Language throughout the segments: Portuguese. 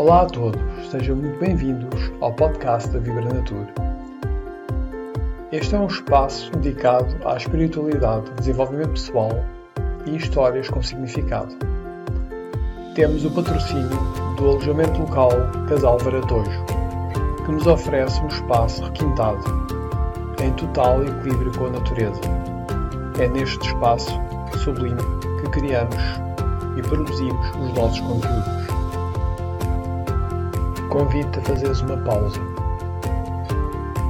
Olá a todos, sejam muito bem-vindos ao podcast da Vibra Natura. Este é um espaço dedicado à espiritualidade, desenvolvimento pessoal e histórias com significado. Temos o patrocínio do alojamento local Casal Varatojo, que nos oferece um espaço requintado, em total equilíbrio com a natureza. É neste espaço sublime que criamos e produzimos os nossos conteúdos. Convido-te a fazeres uma pausa.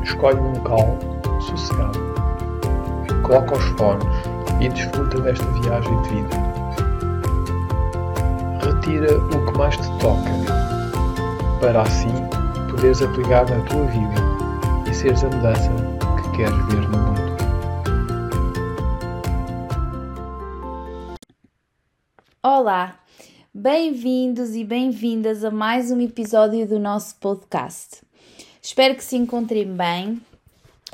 Escolhe um local sossegado. Coloca os fones e desfruta desta viagem de vida. Retira o que mais te toca, para assim poderes aplicar na tua vida e seres a mudança que queres ver no mundo. Olá, bem-vindos e bem-vindas a mais um episódio do nosso podcast. Espero que se encontrem bem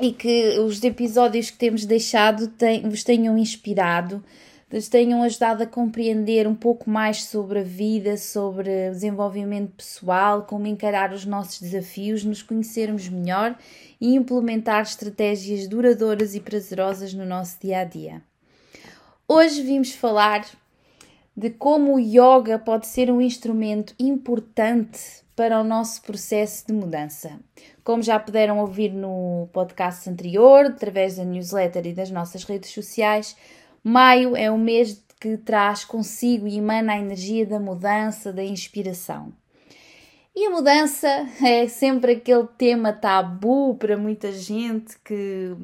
e que os episódios que temos deixado vos tenham inspirado, vos tenham ajudado a compreender um pouco mais sobre a vida, sobre o desenvolvimento pessoal, como encarar os nossos desafios, nos conhecermos melhor e implementar estratégias duradouras e prazerosas no nosso dia a dia. Hoje vimos falar de como o yoga pode ser um instrumento importante para o nosso processo de mudança. Como já puderam ouvir no podcast anterior, através da newsletter e das nossas redes sociais, maio é o mês que traz consigo e emana a energia da mudança, da inspiração. E a mudança é sempre aquele tema tabu para muita gente que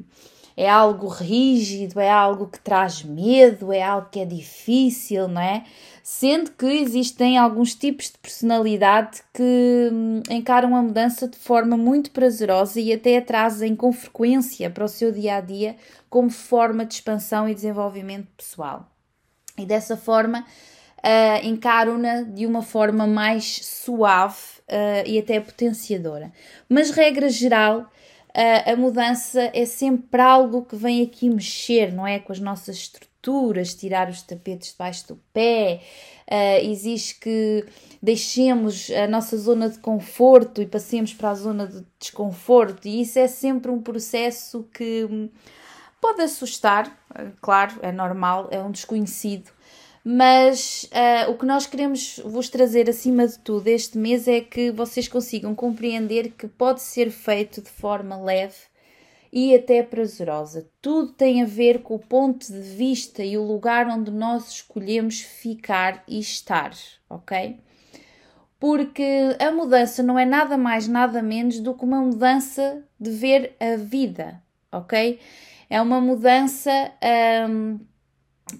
é algo rígido, é algo que traz medo, é algo que é difícil, não é? Sendo que existem alguns tipos de personalidade que hum, encaram a mudança de forma muito prazerosa e até a trazem com frequência para o seu dia a dia como forma de expansão e desenvolvimento pessoal. E dessa forma uh, encaram-na de uma forma mais suave uh, e até potenciadora. Mas, regra geral, a, a mudança é sempre algo que vem aqui mexer, não é? Com as nossas estruturas, tirar os tapetes debaixo do pé, uh, exige que deixemos a nossa zona de conforto e passemos para a zona de desconforto, e isso é sempre um processo que hum, pode assustar, claro, é normal, é um desconhecido, mas uh, o que nós queremos vos trazer acima de tudo este mês é que vocês consigam compreender que pode ser feito de forma leve e até prazerosa. Tudo tem a ver com o ponto de vista e o lugar onde nós escolhemos ficar e estar, ok? Porque a mudança não é nada mais, nada menos do que uma mudança de ver a vida, ok? É uma mudança. Um,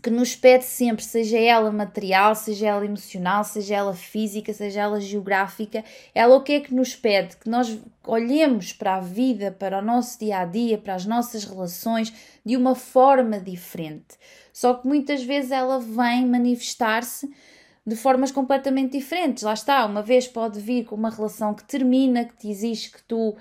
que nos pede sempre, seja ela material, seja ela emocional, seja ela física, seja ela geográfica, ela o que é que nos pede? Que nós olhemos para a vida, para o nosso dia a dia, para as nossas relações de uma forma diferente. Só que muitas vezes ela vem manifestar-se de formas completamente diferentes. Lá está, uma vez pode vir com uma relação que termina, que te exige que tu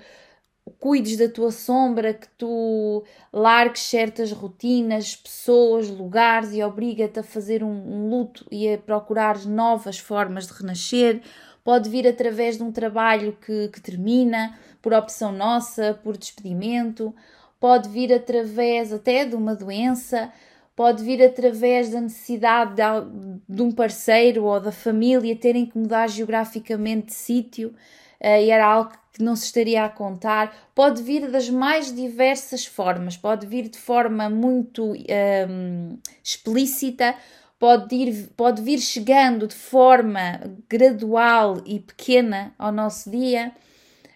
cuides da tua sombra, que tu largues certas rotinas, pessoas, lugares e obriga-te a fazer um, um, luto e a procurar novas formas de renascer. Pode vir através de um trabalho que, que termina, por opção nossa, por despedimento. Pode vir através até de uma doença. Pode vir através da necessidade de, de um parceiro ou da família terem que mudar geograficamente de sítio. Uh, e era algo que não se estaria a contar, pode vir das mais diversas formas, pode vir de forma muito um, explícita, pode, ir, pode vir chegando de forma gradual e pequena ao nosso dia,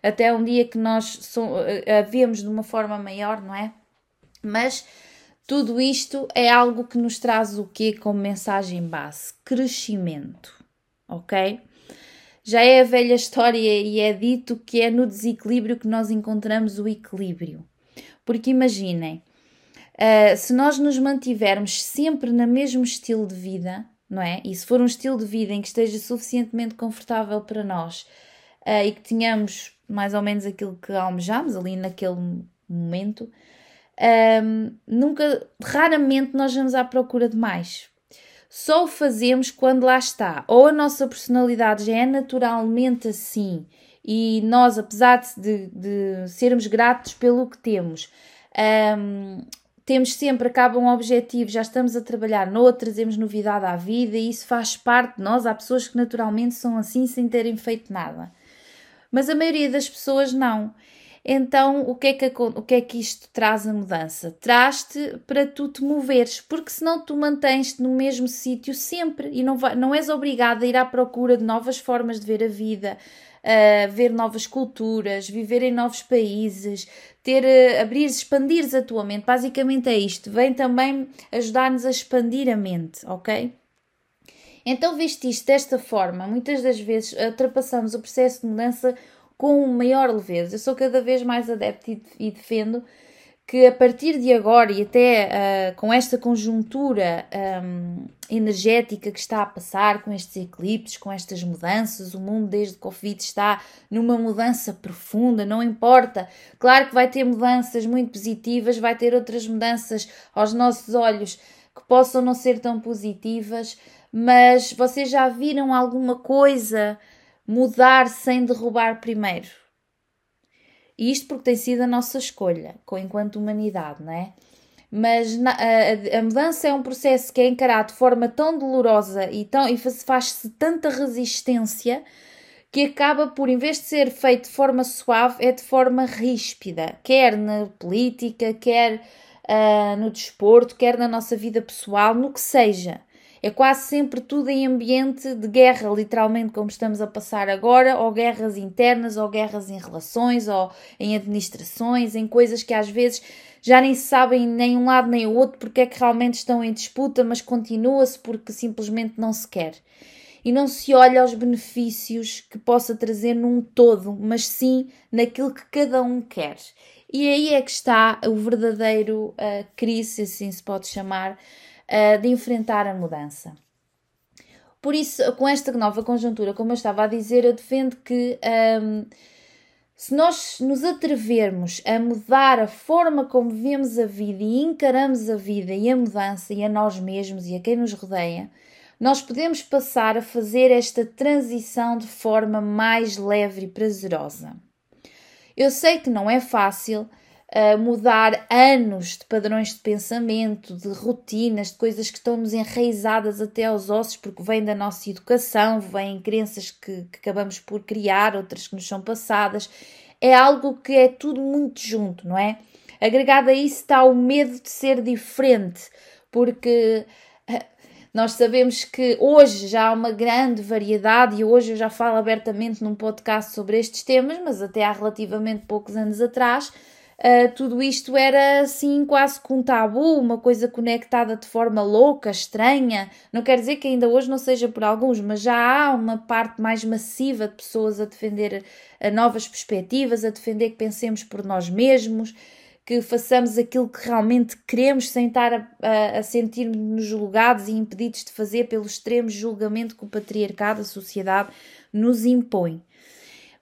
até um dia que nós so, a vemos de uma forma maior, não é? Mas tudo isto é algo que nos traz o quê como mensagem base? Crescimento, ok? Já é a velha história e é dito que é no desequilíbrio que nós encontramos o equilíbrio. Porque imaginem, uh, se nós nos mantivermos sempre no mesmo estilo de vida, não é? E se for um estilo de vida em que esteja suficientemente confortável para nós uh, e que tenhamos mais ou menos aquilo que almejamos ali naquele momento, um, nunca, raramente nós vamos à procura de mais. Só o fazemos quando lá está. Ou a nossa personalidade já é naturalmente assim e nós, apesar de, de sermos gratos pelo que temos, um, temos sempre, acaba um objetivo, já estamos a trabalhar noutro, trazemos novidade à vida e isso faz parte de nós. Há pessoas que naturalmente são assim sem terem feito nada. Mas a maioria das pessoas não. Então, o que, é que, o que é que isto traz a mudança? Traz-te para tu te moveres, porque senão tu mantens-te no mesmo sítio sempre e não, vai, não és obrigada a ir à procura de novas formas de ver a vida, uh, ver novas culturas, viver em novos países, ter, uh, abrir, expandir a tua mente. Basicamente é isto. Vem também ajudar-nos a expandir a mente, ok? Então, visto isto desta forma, muitas das vezes ultrapassamos o processo de mudança com maior leveza. Eu sou cada vez mais adepto e defendo que a partir de agora e até uh, com esta conjuntura um, energética que está a passar, com estes eclipses, com estas mudanças, o mundo desde o Covid está numa mudança profunda, não importa. Claro que vai ter mudanças muito positivas, vai ter outras mudanças aos nossos olhos que possam não ser tão positivas, mas vocês já viram alguma coisa mudar sem derrubar primeiro. E isto porque tem sido a nossa escolha, enquanto humanidade, não é? Mas na, a, a, mudança é um processo que é encarado de forma tão dolorosa e, e faz-se tanta resistência que acaba por, em vez de ser feito de forma suave, é de forma ríspida, quer na política, quer uh, no desporto, quer na nossa vida pessoal, no que seja. É quase sempre tudo em ambiente de guerra, literalmente, como estamos a passar agora, ou guerras internas, ou guerras em relações, ou em administrações, em coisas que às vezes já nem se sabem nem um lado nem o outro porque é que realmente estão em disputa, mas continua-se porque simplesmente não se quer. E não se olha aos benefícios que possa trazer num todo, mas sim naquilo que cada um quer. E aí é que está o verdadeiro uh, crise, assim se pode chamar, uh, de enfrentar a mudança. Por isso, com esta nova conjuntura, como eu estava a dizer, eu defendo que um, se nós nos atrevermos a mudar a forma como vemos a vida e encaramos a vida e a mudança e a nós mesmos e a quem nos rodeia, nós podemos passar a fazer esta transição de forma mais leve e prazerosa. Eu sei que não é fácil, mudar anos de padrões de pensamento, de rotinas, de coisas que estão-nos enraizadas até aos ossos, porque vêm da nossa educação, vêm crenças que, que acabamos por criar, outras que nos são passadas. É algo que é tudo muito junto, não é? Agregado a isso está o medo de ser diferente, porque ah, nós sabemos que hoje já há uma grande variedade e hoje eu já falo abertamente num podcast sobre estes temas, mas até há relativamente poucos anos atrás uh, tudo isto era assim quase com um tabu, uma coisa conectada de forma louca, estranha. Não quer dizer que ainda hoje não seja por alguns, mas já há uma parte mais massiva de pessoas a defender uh, novas perspectivas, a defender que pensemos por nós mesmos, que façamos aquilo que realmente queremos sem estar a, a, a sentir-nos julgados e impedidos de fazer pelo extremo julgamento que o patriarcado, a sociedade, nos impõe.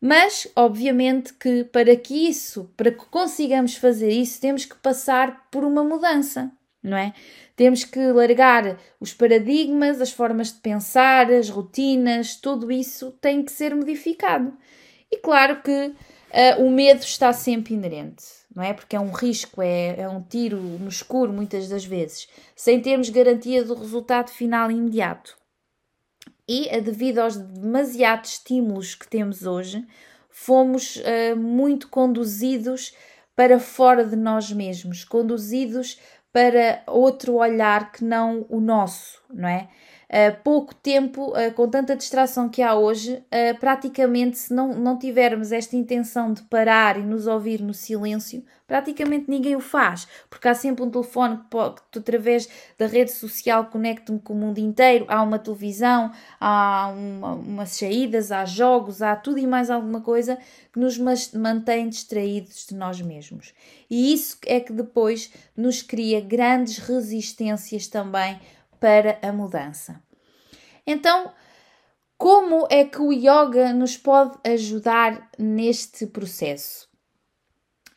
Mas, obviamente, que para que isso, para que consigamos fazer isso, temos que passar por uma mudança, não é? Temos que largar os paradigmas, as formas de pensar, as rotinas, tudo isso tem que ser modificado. E claro que uh, o medo está sempre inerente, não é? Porque é um risco, é, é um tiro no escuro muitas das vezes, sem termos garantia do resultado final imediato e, devido aos demasiados estímulos que temos hoje, fomos uh, muito conduzidos para fora de nós mesmos, conduzidos para outro olhar que não o nosso, não é? Uh, pouco tempo, uh, com tanta distração que há hoje, uh, praticamente, se não, não tivermos esta intenção de parar e nos ouvir no silêncio, praticamente ninguém o faz, porque há sempre um telefone que, que através da rede social conecta-me com o mundo inteiro, há uma televisão, há uma, umas saídas, há jogos, há tudo e mais alguma coisa que nos mantém distraídos de nós mesmos. E isso é que depois nos cria grandes resistências também para a mudança. Então, como é que o yoga nos pode ajudar neste processo?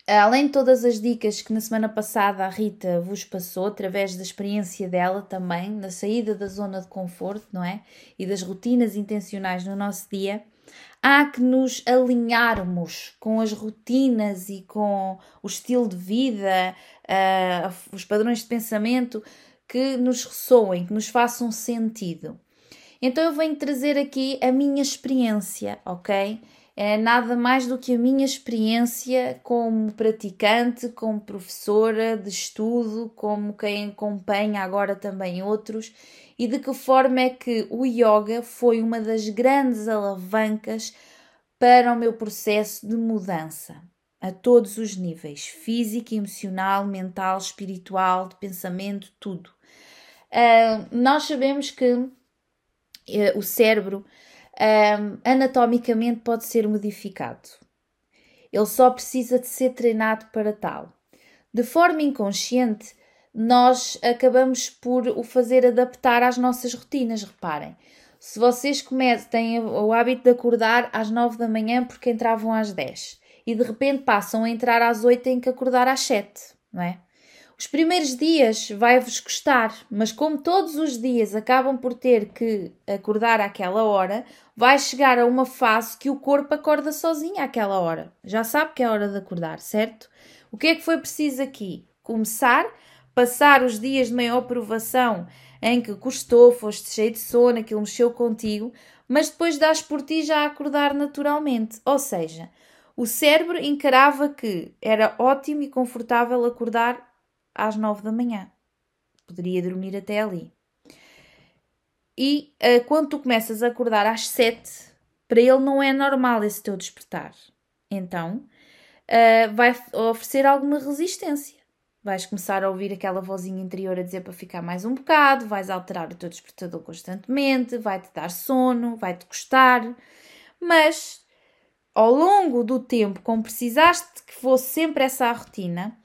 Além de todas as dicas que na semana passada a Rita vos passou, através da experiência dela também, na saída da zona de conforto, não é? E das rotinas intencionais no nosso dia, há que nos alinharmos com as rotinas e com o estilo de vida, uh, os padrões de pensamento que nos ressoem, que nos façam sentido. Então eu venho trazer aqui a minha experiência, ok? É nada mais do que a minha experiência como praticante, como professora de estudo, como quem acompanha agora também outros, e de que forma é que o yoga foi uma das grandes alavancas para o meu processo de mudança a todos os níveis físico, emocional, mental, espiritual, de pensamento, tudo. Uh, nós sabemos que uh, o cérebro anatomicamente pode ser modificado. Ele só precisa de ser treinado para tal. De forma inconsciente, nós acabamos por o fazer adaptar às nossas rotinas. Reparem, se vocês começam, têm o hábito de acordar às 9 da manhã porque entravam às 10 e de repente passam a entrar às 8 e têm que acordar às 7, não é? Os primeiros dias vai-vos custar, mas como todos os dias acabam por ter que acordar àquela hora, vai chegar a uma fase que o corpo acorda sozinho àquela hora. Já sabe que é hora de acordar, certo? O que é que foi preciso aqui? Começar, passar os dias de maior provação em que custou, foste cheio de sono, aquilo mexeu contigo, mas depois dás por ti já a acordar naturalmente. Ou seja, o cérebro encarava que era ótimo e confortável acordar às nove da manhã. Poderia dormir até ali. E uh, quando tu começas a acordar às sete, para ele não é normal esse teu despertar. Então, uh, vai oferecer alguma resistência. Vais começar a ouvir aquela vozinha interior a dizer para ficar mais um bocado, vais alterar o teu despertador constantemente, vai-te dar sono, vai-te custar. Mas, ao longo do tempo, como precisaste que fosse sempre essa a rotina,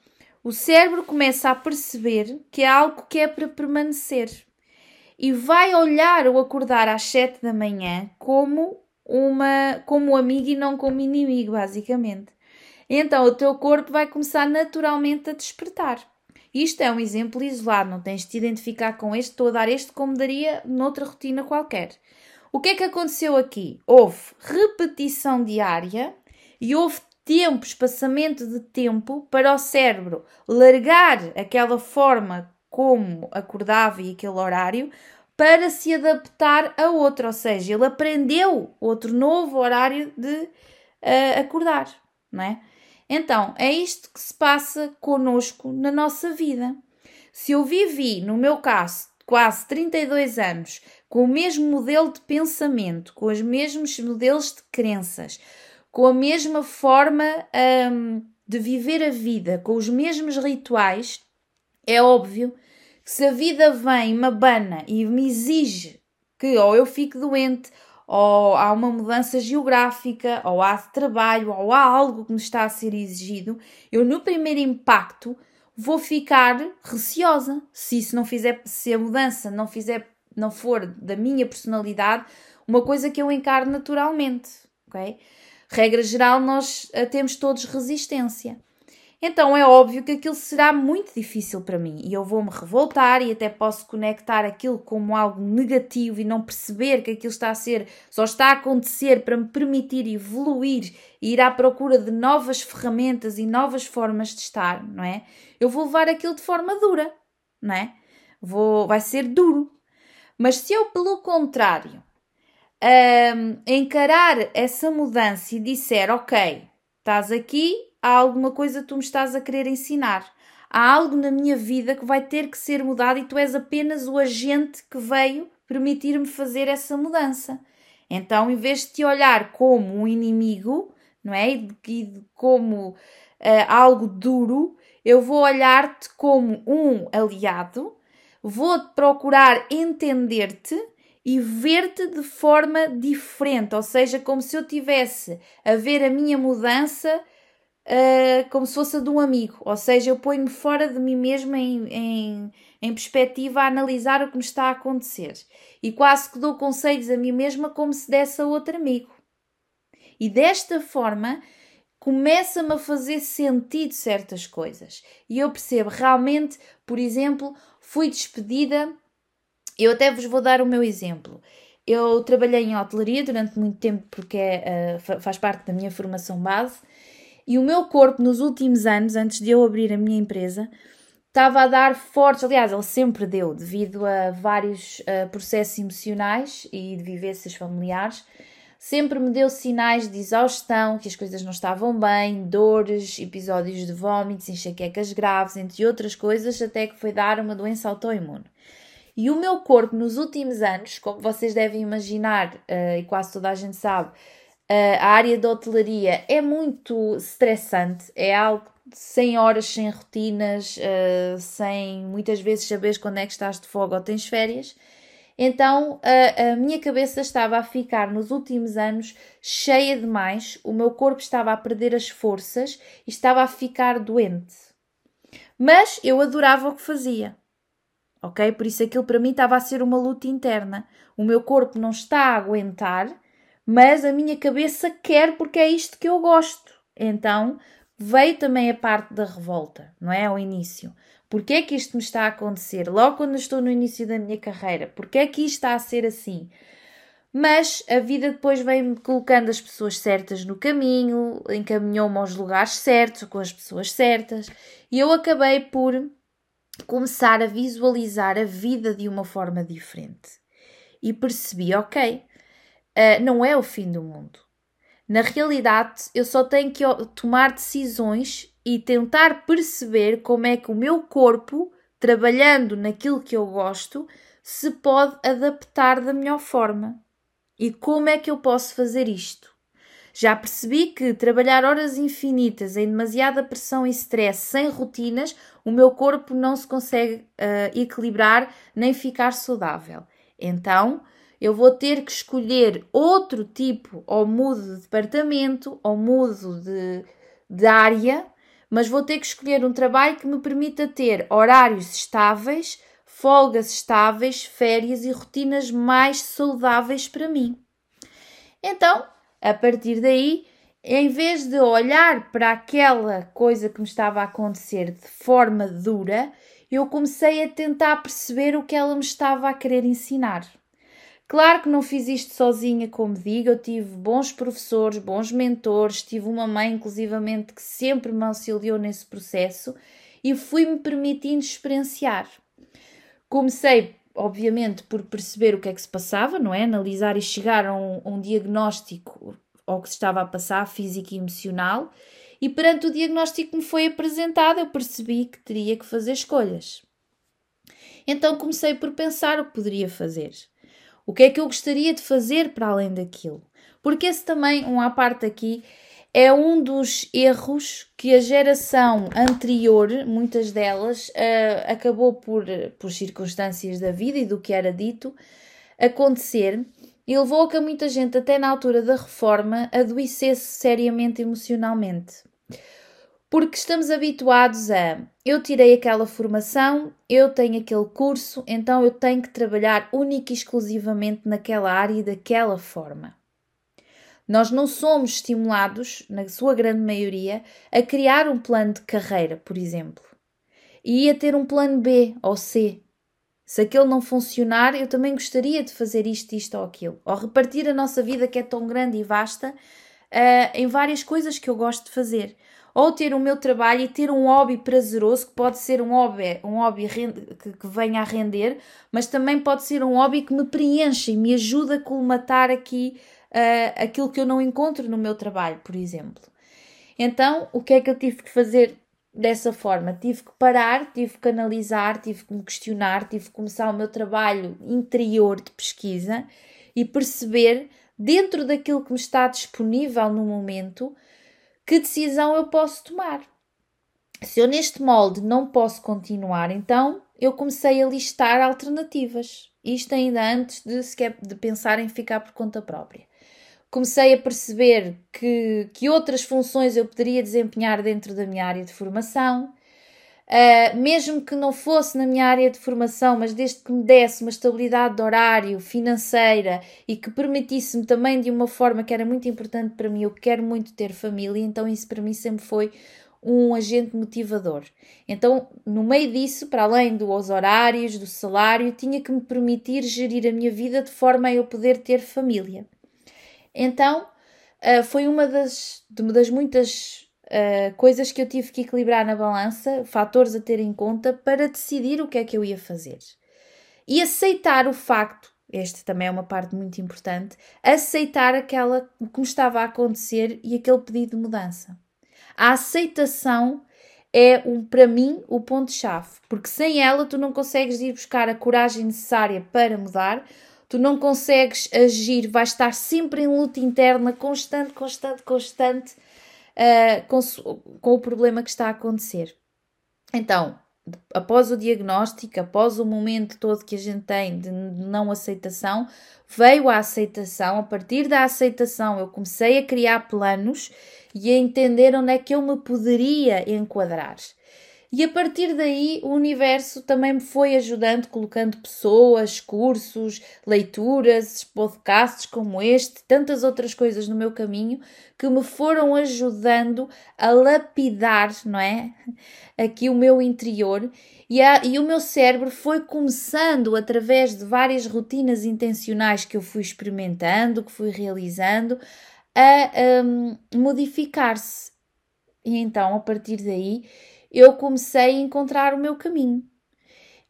o cérebro começa a perceber que é algo que é para permanecer e vai olhar o acordar às 7 da manhã como uma como amigo e não como inimigo, basicamente. Então o teu corpo vai começar naturalmente a despertar. Isto é um exemplo isolado, não tens de te identificar com este, estou a dar este como daria noutra rotina qualquer. O que é que aconteceu aqui? Houve repetição diária e houve tempo, espaçamento de tempo para o cérebro largar aquela forma como acordava e aquele horário para se adaptar a outro, ou seja, ele aprendeu outro novo horário de uh, acordar, não é? Então, é isto que se passa conosco na nossa vida. Se eu vivi, no meu caso, quase 32 anos, com o mesmo modelo de pensamento, com os mesmos modelos de crenças, com a mesma forma um, de viver a vida, com os mesmos rituais, é óbvio que se a vida vem, me abana e me exige que ou eu fique doente, ou há uma mudança geográfica, ou há trabalho, ou há algo que me está a ser exigido, eu no primeiro impacto vou ficar receosa. Se isso não fizer, se a mudança não fizer, não for da minha personalidade, uma coisa que eu encaro naturalmente, ok? Regra geral, nós eh, temos todos resistência. Então é óbvio que aquilo será muito difícil para mim e eu vou-me revoltar e até posso conectar aquilo como algo negativo e não perceber que aquilo está a ser, só está a acontecer para me permitir evoluir e ir à procura de novas ferramentas e novas formas de estar, não é? Eu vou levar aquilo de forma dura, não é? Vou, vai ser duro. Mas se eu, pelo contrário, um, encarar essa mudança e disser: Ok, estás aqui, há alguma coisa que tu me estás a querer ensinar. Há algo na minha vida que vai ter que ser mudado e tu és apenas o agente que veio permitir-me fazer essa mudança. Então, em vez de te olhar como um inimigo, não é? E como uh, algo duro, eu vou olhar-te como um aliado, vou procurar entender-te e ver-te de forma diferente, ou seja, como se eu tivesse a ver a minha mudança uh, como se fosse a de um amigo, ou seja, eu ponho-me fora de mim mesma em, em, em perspectiva a analisar o que me está a acontecer e quase que dou conselhos a mim mesma como se desse a outro amigo. E desta forma começa-me a fazer sentido certas coisas. E eu percebo realmente, por exemplo, fui despedida. Eu até vos vou dar o meu exemplo. Eu trabalhei em hotelaria durante muito tempo porque é, uh, faz parte da minha formação base e o meu corpo nos últimos anos, antes de eu abrir a minha empresa, estava a dar fortes, aliás, ele sempre deu, devido a vários uh, processos emocionais e de vivências familiares, sempre me deu sinais de exaustão, que as coisas não estavam bem, dores, episódios de vômitos, enxaquecas graves, entre outras coisas, até que foi dar uma doença autoimune. E o meu corpo, nos últimos anos, como vocês devem imaginar, uh, e quase toda a gente sabe, uh, a área da hotelaria é muito estressante, é algo sem horas, sem rotinas, uh, sem muitas vezes saberes quando é que estás de folga ou tens férias. Então a, a, minha cabeça estava a ficar nos últimos anos cheia demais, o meu corpo estava a perder as forças e estava a ficar doente. Mas eu adorava o que fazia ok? Por isso aquilo para mim estava a ser uma luta interna. O meu corpo não está a aguentar, mas a minha cabeça quer porque é isto que eu gosto. Então veio também a parte da revolta, não é? Ao início. Porquê é que isto me está a acontecer? Logo quando estou no início da minha carreira, porquê é que isto está a ser assim? Mas a vida depois vem-me colocando as pessoas certas no caminho, encaminhou-me aos lugares certos, com as pessoas certas, e eu acabei por começar a visualizar a vida de uma forma diferente. E percebi, ok, uh, não é o fim do mundo. Na realidade, eu só tenho que tomar decisões e tentar perceber como é que o meu corpo, trabalhando naquilo que eu gosto, se pode adaptar da melhor forma. E como é que eu posso fazer isto? Já percebi que trabalhar horas infinitas em demasiada pressão e stress sem rotinas, o meu corpo não se consegue uh, equilibrar nem ficar saudável. Então, eu vou ter que escolher outro tipo, ou mudo de departamento, ou mudo de, de área, mas vou ter que escolher um trabalho que me permita ter horários estáveis, folgas estáveis, férias e rotinas mais saudáveis para mim. Então, a partir daí, em vez de olhar para aquela coisa que me estava a acontecer de forma dura, eu comecei a tentar perceber o que ela me estava a querer ensinar. Claro que não fiz isto sozinha, como digo, eu tive bons professores, bons mentores, tive uma mãe, inclusivamente, que sempre me auxiliou nesse processo e fui-me permitindo experienciar. Comecei, obviamente, por perceber o que é que se passava, não é? Analisar e chegar a um, um diagnóstico ao que se estava a passar, físico e emocional, e perante o diagnóstico que me foi apresentado, eu percebi que teria que fazer escolhas. Então comecei por pensar o que poderia fazer. O que é que eu gostaria de fazer para além daquilo? Porque esse também, um à parte aqui, é um dos erros que a geração anterior, muitas delas, uh, acabou por, por circunstâncias da vida e do que era dito, acontecer e levou a que muita gente, até na altura da reforma, adoecesse seriamente emocionalmente. Porque estamos habituados a eu tirei aquela formação, eu tenho aquele curso, então eu tenho que trabalhar única e exclusivamente naquela área e daquela forma. Nós não somos estimulados, na sua grande maioria, a criar um plano de carreira, por exemplo, e a ter um plano B ou C. Se aquele não funcionar, eu também gostaria de fazer isto, isto ou aquilo. Ou repartir a nossa vida, que é tão grande e vasta, uh, em várias coisas que eu gosto de fazer. Ou ter o meu trabalho e ter um hobby prazeroso, que pode ser um hobby, um hobby que, que venha a render, mas também pode ser um hobby que me preenche e me ajuda a colmatar aqui uh, aquilo que eu não encontro no meu trabalho, por exemplo. Então, o que é que eu tive que fazer dessa forma? Tive que parar, tive que analisar, tive que me questionar, tive que começar o meu trabalho interior de pesquisa e perceber, dentro daquilo que me está disponível no momento, que decisão eu posso tomar. Se eu neste molde não posso continuar, então eu comecei a listar alternativas. Isto ainda antes de, sequer, de pensar em ficar por conta própria comecei a perceber que, que outras funções eu poderia desempenhar dentro da minha área de formação. Uh, mesmo que não fosse na minha área de formação, mas desde que me desse uma estabilidade de horário, financeira e que permitisse-me também de uma forma que era muito importante para mim, eu quero muito ter família, então isso para mim sempre foi um agente motivador. Então, no meio disso, para além dos horários, do salário, tinha que me permitir gerir a minha vida de forma a eu poder ter família. Então, uh, foi uma das, das muitas uh, coisas que eu tive que equilibrar na balança, fatores a ter em conta para decidir o que é que eu ia fazer. E aceitar o facto, este também é uma parte muito importante, aceitar aquela o que me estava a acontecer e aquele pedido de mudança. A aceitação é um, para mim o ponto-chave, porque sem ela tu não consegues ir buscar a coragem necessária para mudar, tu não consegues agir, vais estar sempre em luta interna, constante, constante, constante, uh, com, com o problema que está a acontecer. Então, após o diagnóstico, após o momento todo que a gente tem de não aceitação, veio a aceitação. A partir da aceitação, eu comecei a criar planos e a entender onde é que eu me poderia enquadrar. E a partir daí o universo também me foi ajudando, colocando pessoas, cursos, leituras, podcasts como este, tantas outras coisas no meu caminho que me foram ajudando a lapidar, não é? Aqui o meu interior e, a, e o meu cérebro foi começando através de várias rotinas intencionais que eu fui experimentando, que fui realizando, a um, modificar-se. E então, a partir daí, eu comecei a encontrar o meu caminho.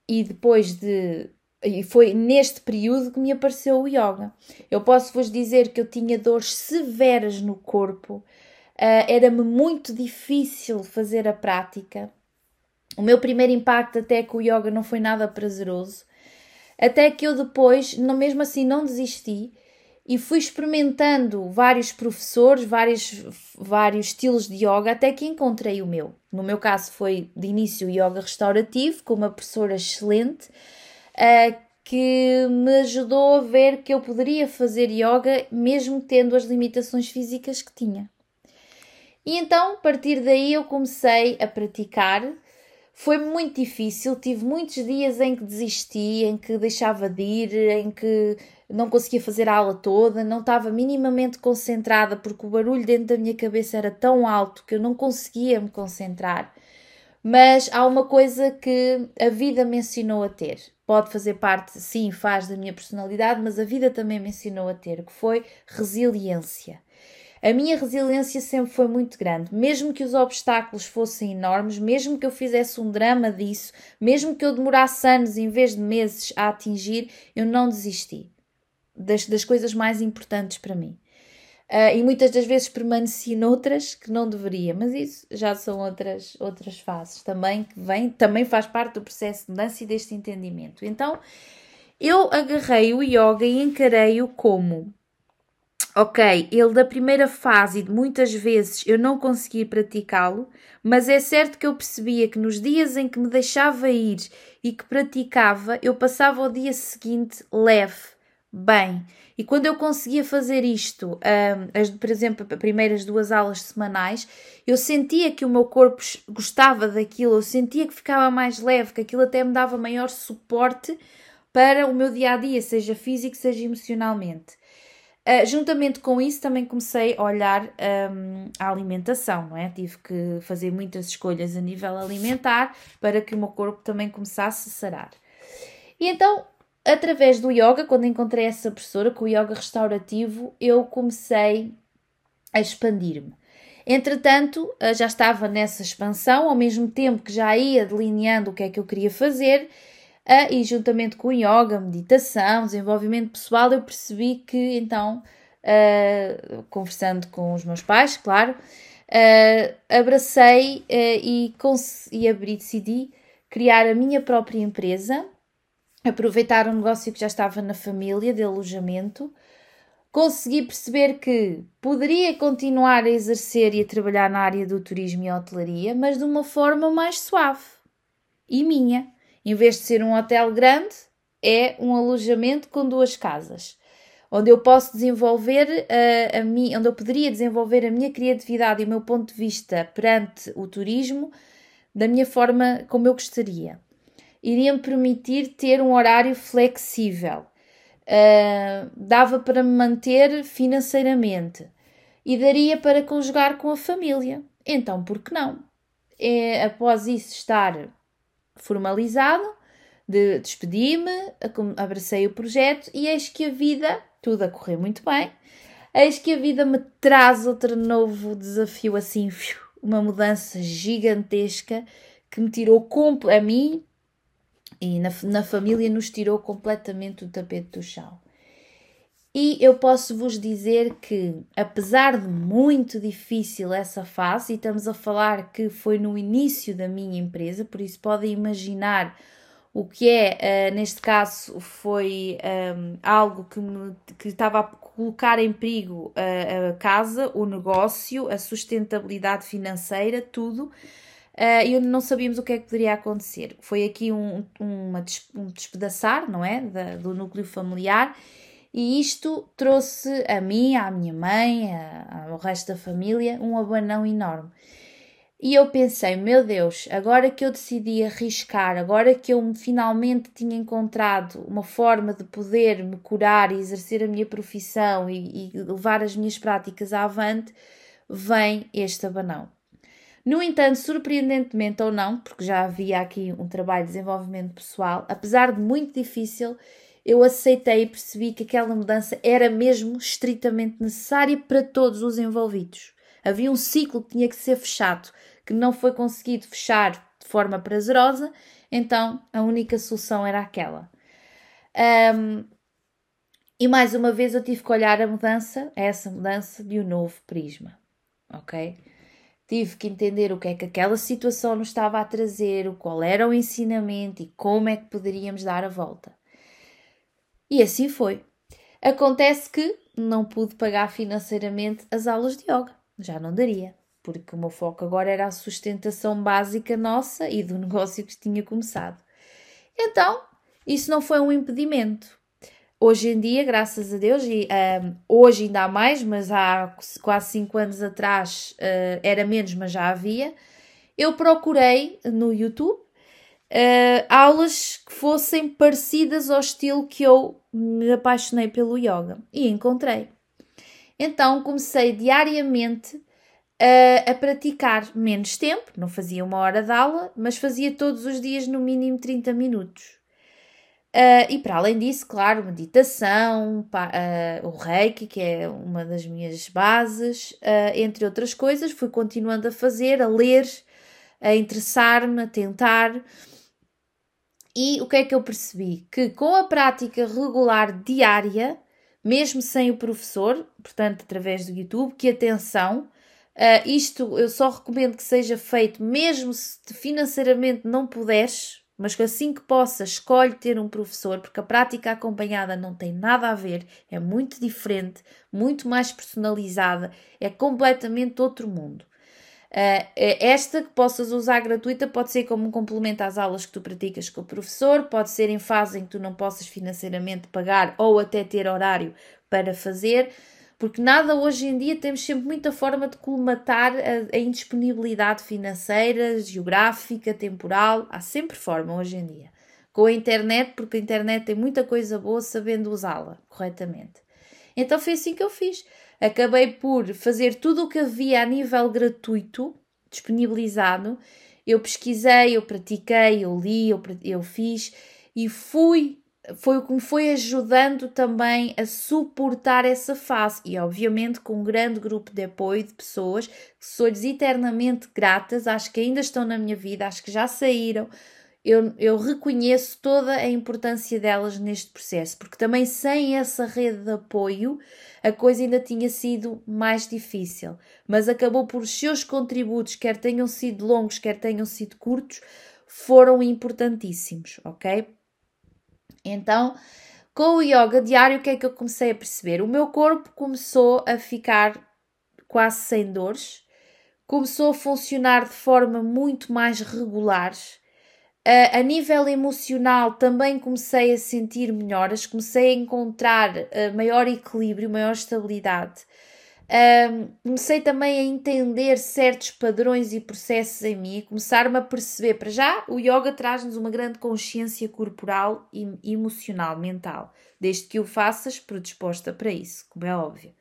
E depois de. E foi neste período que me apareceu o yoga. Eu posso vos dizer que eu tinha dores severas no corpo, uh, era-me muito difícil fazer a prática. O meu primeiro impacto até com o yoga não foi nada prazeroso. Até que eu depois, mesmo assim, não desisti e fui experimentando vários professores, vários, vários estilos de yoga, até que encontrei o meu. No meu caso foi de início yoga restaurativo, com uma professora excelente, uh, que me ajudou a ver que eu poderia fazer yoga mesmo tendo as limitações físicas que tinha. E então, a partir daí, eu comecei a praticar. Foi muito difícil, tive muitos dias em que desisti, em que deixava de ir, em que não conseguia fazer a aula toda, não estava minimamente concentrada porque o barulho dentro da minha cabeça era tão alto que eu não conseguia me concentrar. Mas há uma coisa que a vida me ensinou a ter. Pode fazer parte, sim, faz da minha personalidade, mas a vida também me ensinou a ter, que foi resiliência. A minha resiliência sempre foi muito grande, mesmo que os obstáculos fossem enormes, mesmo que eu fizesse um drama disso, mesmo que eu demorasse anos em vez de meses a atingir, eu não desisti das, das coisas mais importantes para mim. Uh, e muitas das vezes permaneci noutras que não deveria, mas isso já são outras, outras fases também que vem, também faz parte do processo de mudança e deste entendimento. Então eu agarrei o yoga e encarei-o como ok, ele da primeira fase de muitas vezes eu não consegui praticá-lo, mas é certo que eu percebia que nos dias em que me deixava ir e que praticava, eu passava o dia seguinte leve bem. E quando eu conseguia fazer isto, um, as, por exemplo, as primeiras duas aulas semanais, eu sentia que o meu corpo gostava daquilo, eu sentia que ficava mais leve, que aquilo até me dava maior suporte para o meu dia a dia, seja físico, seja emocionalmente. Uh, juntamente com isso, também comecei a olhar um, a alimentação, não é? Tive que fazer muitas escolhas a nível alimentar para que o meu corpo também começasse a sarar. E então através do yoga, quando encontrei essa professora com o yoga restaurativo, eu comecei a expandir-me. Entretanto, eh, já estava nessa expansão, ao mesmo tempo que já ia delineando o que é que eu queria fazer, eh, e juntamente com yoga, meditação, desenvolvimento pessoal, eu percebi que então, eh, conversando com os meus pais, claro, abracei e, e abri, decidi criar a minha própria empresa aproveitar um negócio que já estava na família de alojamento, consegui perceber que poderia continuar a exercer e a trabalhar na área do turismo e hotelaria, mas de uma forma mais suave e minha. Em vez de ser um hotel grande, é um alojamento com duas casas, onde eu posso desenvolver a, eh, a mim, onde eu poderia desenvolver a minha criatividade e o meu ponto de vista perante o turismo da minha forma como eu gostaria. Iria-me permitir ter um horário flexível. Uh, dava para me manter financeiramente e daria para conjugar com a família. Então, por que não? É, após isso estar formalizado, de, despedi-me, abracei o projeto e eis que a vida, tudo a correr muito bem, eis que a vida me traz outro novo desafio assim, uma mudança gigantesca que me tirou a mim e na, na família nos tirou completamente o tapete do chão. E eu posso vos dizer que, apesar de muito difícil essa fase, e estamos a falar que foi no início da minha empresa, por isso podem imaginar o que é, uh, neste caso, foi um, ehm, algo que, me, que estava a colocar em perigo a, a casa, o negócio, a sustentabilidade financeira, tudo. Uh, não sabíamos o que é que poderia acontecer. Foi aqui um, uma, um despedaçar, não é? Da, do núcleo familiar e isto trouxe a mim, à minha mãe, a, ao resto da família, um abanão enorme. E eu pensei, meu Deus, agora que eu decidi arriscar, agora que eu finalmente tinha encontrado uma forma de poder me curar e exercer a minha profissão e, e levar as minhas práticas avante, vem este abanão. No entanto, surpreendentemente ou não, porque já havia aqui um trabalho de desenvolvimento pessoal, apesar de muito difícil, eu aceitei e percebi que aquela mudança era mesmo estritamente necessária para todos os envolvidos. Havia um ciclo que tinha que ser fechado, que não foi conseguido fechar de forma prazerosa, então a única solução era aquela. Um, e mais uma vez eu tive que olhar a mudança, essa mudança, de um novo prisma, ok? Tive que entender o que é que aquela situação nos estava a trazer, qual era o ensinamento e como é que poderíamos dar a volta. E assim foi. Acontece que não pude pagar financeiramente as aulas de yoga. Já não daria, porque o meu foco agora era a sustentação básica nossa e do negócio que tinha começado. Então, isso não foi um impedimento. Hoje em dia, graças a Deus, e um, hoje ainda há mais, mas há quase 5 anos atrás uh, era menos, mas já havia. Eu procurei no YouTube uh, aulas que fossem parecidas ao estilo que eu me apaixonei pelo yoga e encontrei. Então comecei diariamente a, a praticar menos tempo, não fazia uma hora de aula, mas fazia todos os dias no mínimo 30 minutos. Uh, e para além disso, claro, meditação, uh, o reiki, que é uma das minhas bases, uh, entre outras coisas, fui continuando a fazer, a ler, a interessar-me, a tentar. E o que é que eu percebi? Que com a prática regular diária, mesmo sem o professor, portanto através do YouTube, que atenção, uh, isto eu só recomendo que seja feito mesmo se financeiramente não puderes, mas que assim que possas, escolhe ter um professor, porque a prática acompanhada não tem nada a ver, é muito diferente, muito mais personalizada, é completamente outro mundo. Uh, esta que possas usar gratuita pode ser como um complemento às aulas que tu praticas com o professor, pode ser em fase em que tu não possas financeiramente pagar ou até ter horário para fazer, porque nada hoje em dia temos sempre muita forma de colmatar a, a indisponibilidade financeira, geográfica, temporal, há sempre forma hoje em dia. Com a internet, porque a internet tem muita coisa boa sabendo usá-la corretamente. Então foi assim que eu fiz acabei por fazer tudo o que havia a nível gratuito, disponibilizado. Eu pesquisei, eu pratiquei, eu li, eu, eu fiz e fui. Foi o que me foi ajudando também a suportar essa fase e, obviamente, com um grande grupo de apoio de pessoas que sou-lhes eternamente gratas, acho que ainda estão na minha vida, acho que já saíram, eu, eu reconheço toda a importância delas neste processo, porque também sem essa rede de apoio a coisa ainda tinha sido mais difícil. Mas acabou por os seus contributos, quer tenham sido longos, quer tenham sido curtos, foram importantíssimos, ok? Então, com o yoga diário, o que é que eu comecei a perceber? O meu corpo começou a ficar quase sem dores, começou a funcionar de forma muito mais regular Uh, a nível emocional também comecei a sentir melhoras, comecei a encontrar uh, maior equilíbrio, maior estabilidade. Um, comecei também a entender certos padrões e processos em mim, começar-me a perceber. Para já, o yoga traz-nos uma grande consciência corporal e emocional, mental, desde que o faças predisposta para isso, como é óbvio.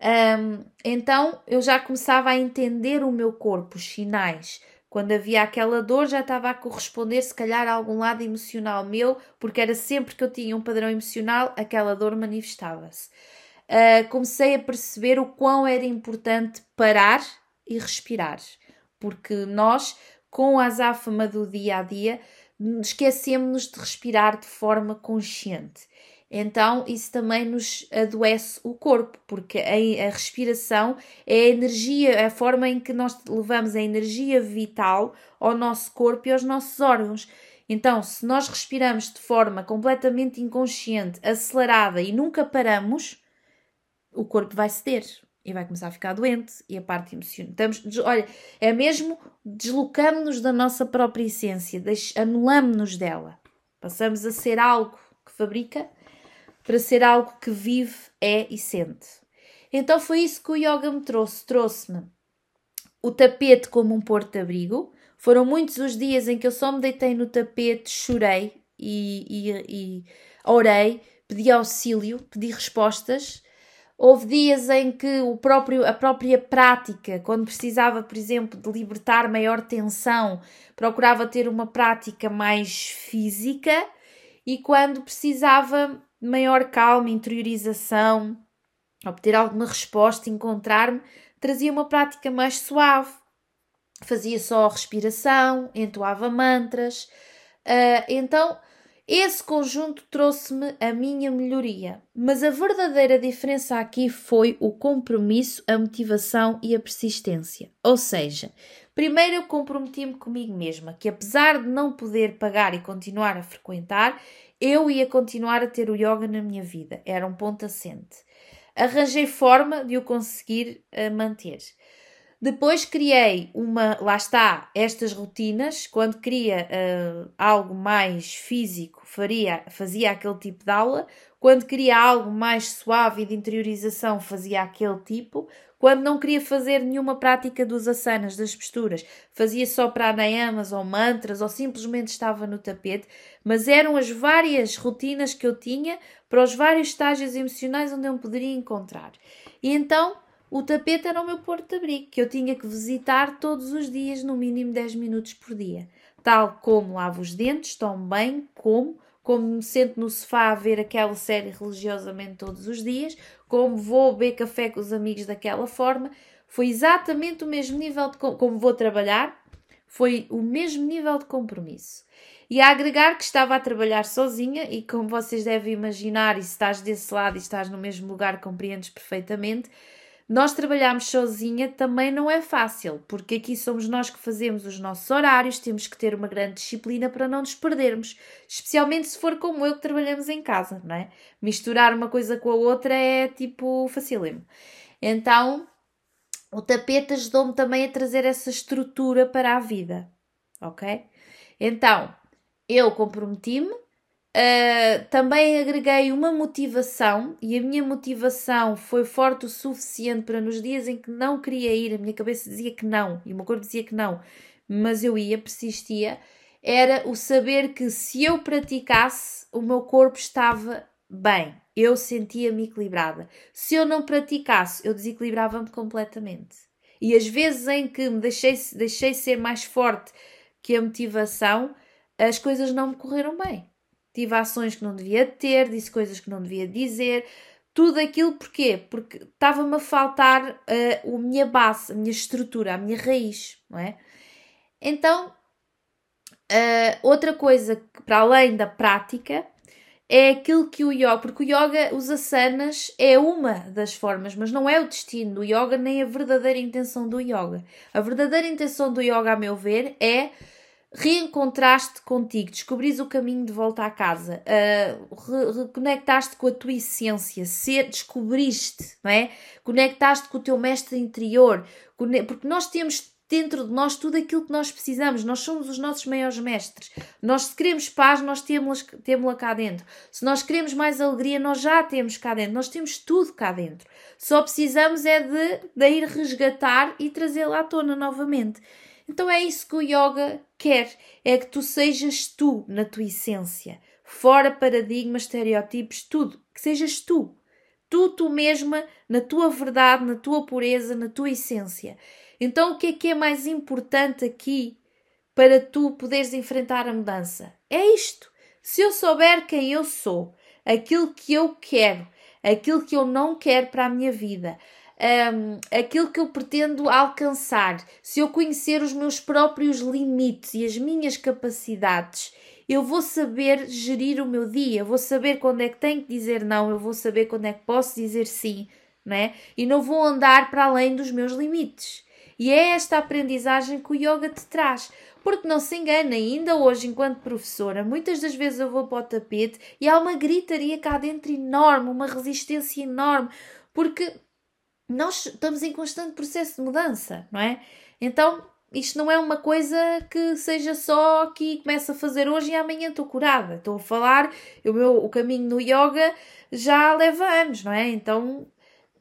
Um, então eu já começava a entender o meu corpo, os sinais. Quando havia aquela dor, já estava a corresponder, se calhar, a algum lado emocional meu, porque era sempre que eu tinha um padrão emocional, aquela dor manifestava-se uh, comecei a perceber o quão era importante parar e respirar, porque nós, com a azáfama do dia a dia, esquecemos-nos de respirar de forma consciente. Então, isso também nos adoece o corpo, porque a, a, respiração é a energia, é a forma em que nós levamos a energia vital ao nosso corpo e aos nossos órgãos. Então, se nós respiramos de forma completamente inconsciente, acelerada e nunca paramos, o corpo vai ceder e vai começar a ficar doente e a parte emocional. Estamos, olha, é mesmo deslocamos-nos da nossa própria essência, anulamos-nos dela. Passamos a ser algo que fabrica para ser algo que vive, é e sente. Então foi isso que o yoga me trouxe. Trouxe-me o tapete como um porto-abrigo. Foram muitos os dias em que eu só me deitei no tapete, chorei e, e, e orei, pedi auxílio, pedi respostas Houve dias em que o próprio, a própria prática, quando precisava, por exemplo, de libertar maior tensão, procurava ter uma prática mais física e quando precisava maior calma, interiorização, obter alguma resposta, encontrar-me, trazia uma prática mais suave. Fazia só respiração, entoava mantras. Uh, então, esse conjunto trouxe-me a minha melhoria, mas a verdadeira diferença aqui foi o compromisso, a motivação e a persistência. Ou seja, primeiro eu comprometi-me comigo mesma que, apesar de não poder pagar e continuar a frequentar, eu ia continuar a ter o yoga na minha vida. Era um ponto assente. Arranjei forma de o conseguir uh, manter. Depois criei uma, lá está, estas rotinas. Quando queria uh, algo mais físico, faria, fazia aquele tipo de aula. Quando queria algo mais suave e de interiorização, fazia aquele tipo. Quando não queria fazer nenhuma prática dos asanas, das posturas, fazia só pranayamas ou mantras ou simplesmente estava no tapete. Mas eram as várias rotinas que eu tinha para os vários estágios emocionais onde eu me poderia encontrar. E então o tapete era o meu porto-abrigo, que eu tinha que visitar todos os dias, no mínimo 10 minutos por dia. Tal como lavo os dentes, tomo bem, como, como me sento no sofá a ver aquela série religiosamente todos os dias, como vou beber café com os amigos daquela forma. Foi exatamente o mesmo nível de como vou trabalhar, foi o mesmo nível de compromisso. E a agregar que estava a trabalhar sozinha, e como vocês devem imaginar, e se estás desse lado e estás no mesmo lugar, compreendes perfeitamente, nós trabalharmos sozinha também não é fácil, porque aqui somos nós que fazemos os nossos horários, temos que ter uma grande disciplina para não nos perdermos, especialmente se for como eu que trabalhamos em casa, não é? Misturar uma coisa com a outra é tipo facílimo. Então, o tapete ajudou-me também a trazer essa estrutura para a vida, ok? Então, eu comprometi-me Uh, também agreguei uma motivação e a minha motivação foi forte o suficiente para nos dias em que não queria ir, a minha cabeça dizia que não e o meu corpo dizia que não, mas eu ia, persistia. Era o saber que se eu praticasse, o meu corpo estava bem, eu sentia-me equilibrada. Se eu não praticasse, eu desequilibrava-me completamente. E as vezes em que me deixei, deixei ser mais forte que a motivação, as coisas não me correram bem tive ações que não devia ter, disse coisas que não devia dizer, tudo aquilo porquê? Porque estava-me a faltar uh, a minha base, a minha estrutura, a minha raiz, não é? Então, uh, outra coisa que, para além da prática, é aquilo que o yoga, porque o yoga, os asanas, é uma das formas, mas não é o destino do yoga, nem a verdadeira intenção do yoga. A verdadeira intenção do yoga, a meu ver, é reencontraste contigo, descobris o caminho de volta à casa, uh, re reconectaste com a tua essência, ser, descobriste, não é? Conectaste com o teu mestre interior, porque nós temos dentro de nós tudo aquilo que nós precisamos. Nós somos os nossos maiores mestres. Nós, se queremos paz, nós temos-la cá dentro. Se nós queremos mais alegria, nós já temos cá dentro. Nós temos tudo cá dentro. Só precisamos é de, de ir resgatar e trazê-la à tona novamente. Então é isso que o yoga quer: é que tu sejas tu na tua essência, fora paradigmas, estereótipos, tudo. Que sejas tu. Tu, tu mesma, na tua verdade, na tua pureza, na tua essência. Então, o que é que é mais importante aqui para tu poderes enfrentar a mudança? É isto. Se eu souber quem eu sou, aquilo que eu quero, aquilo que eu não quero para a minha vida, um, aquilo que eu pretendo alcançar, se eu conhecer os meus próprios limites e as minhas capacidades, eu vou saber gerir o meu dia, vou saber quando é que tenho que dizer não, eu vou saber quando é que posso dizer sim, né? E não vou andar para além dos meus limites. E é esta aprendizagem que o yoga te traz. Porque não se engane, ainda hoje, enquanto professora, muitas das vezes eu vou para o tapete e há uma gritaria cá dentro enorme, uma resistência enorme, porque nós estamos em constante processo de mudança, não é? Então, isto não é uma coisa que seja só que começo a fazer hoje e amanhã estou curada. Estou a falar, o meu o caminho no yoga já leva anos, não é? Então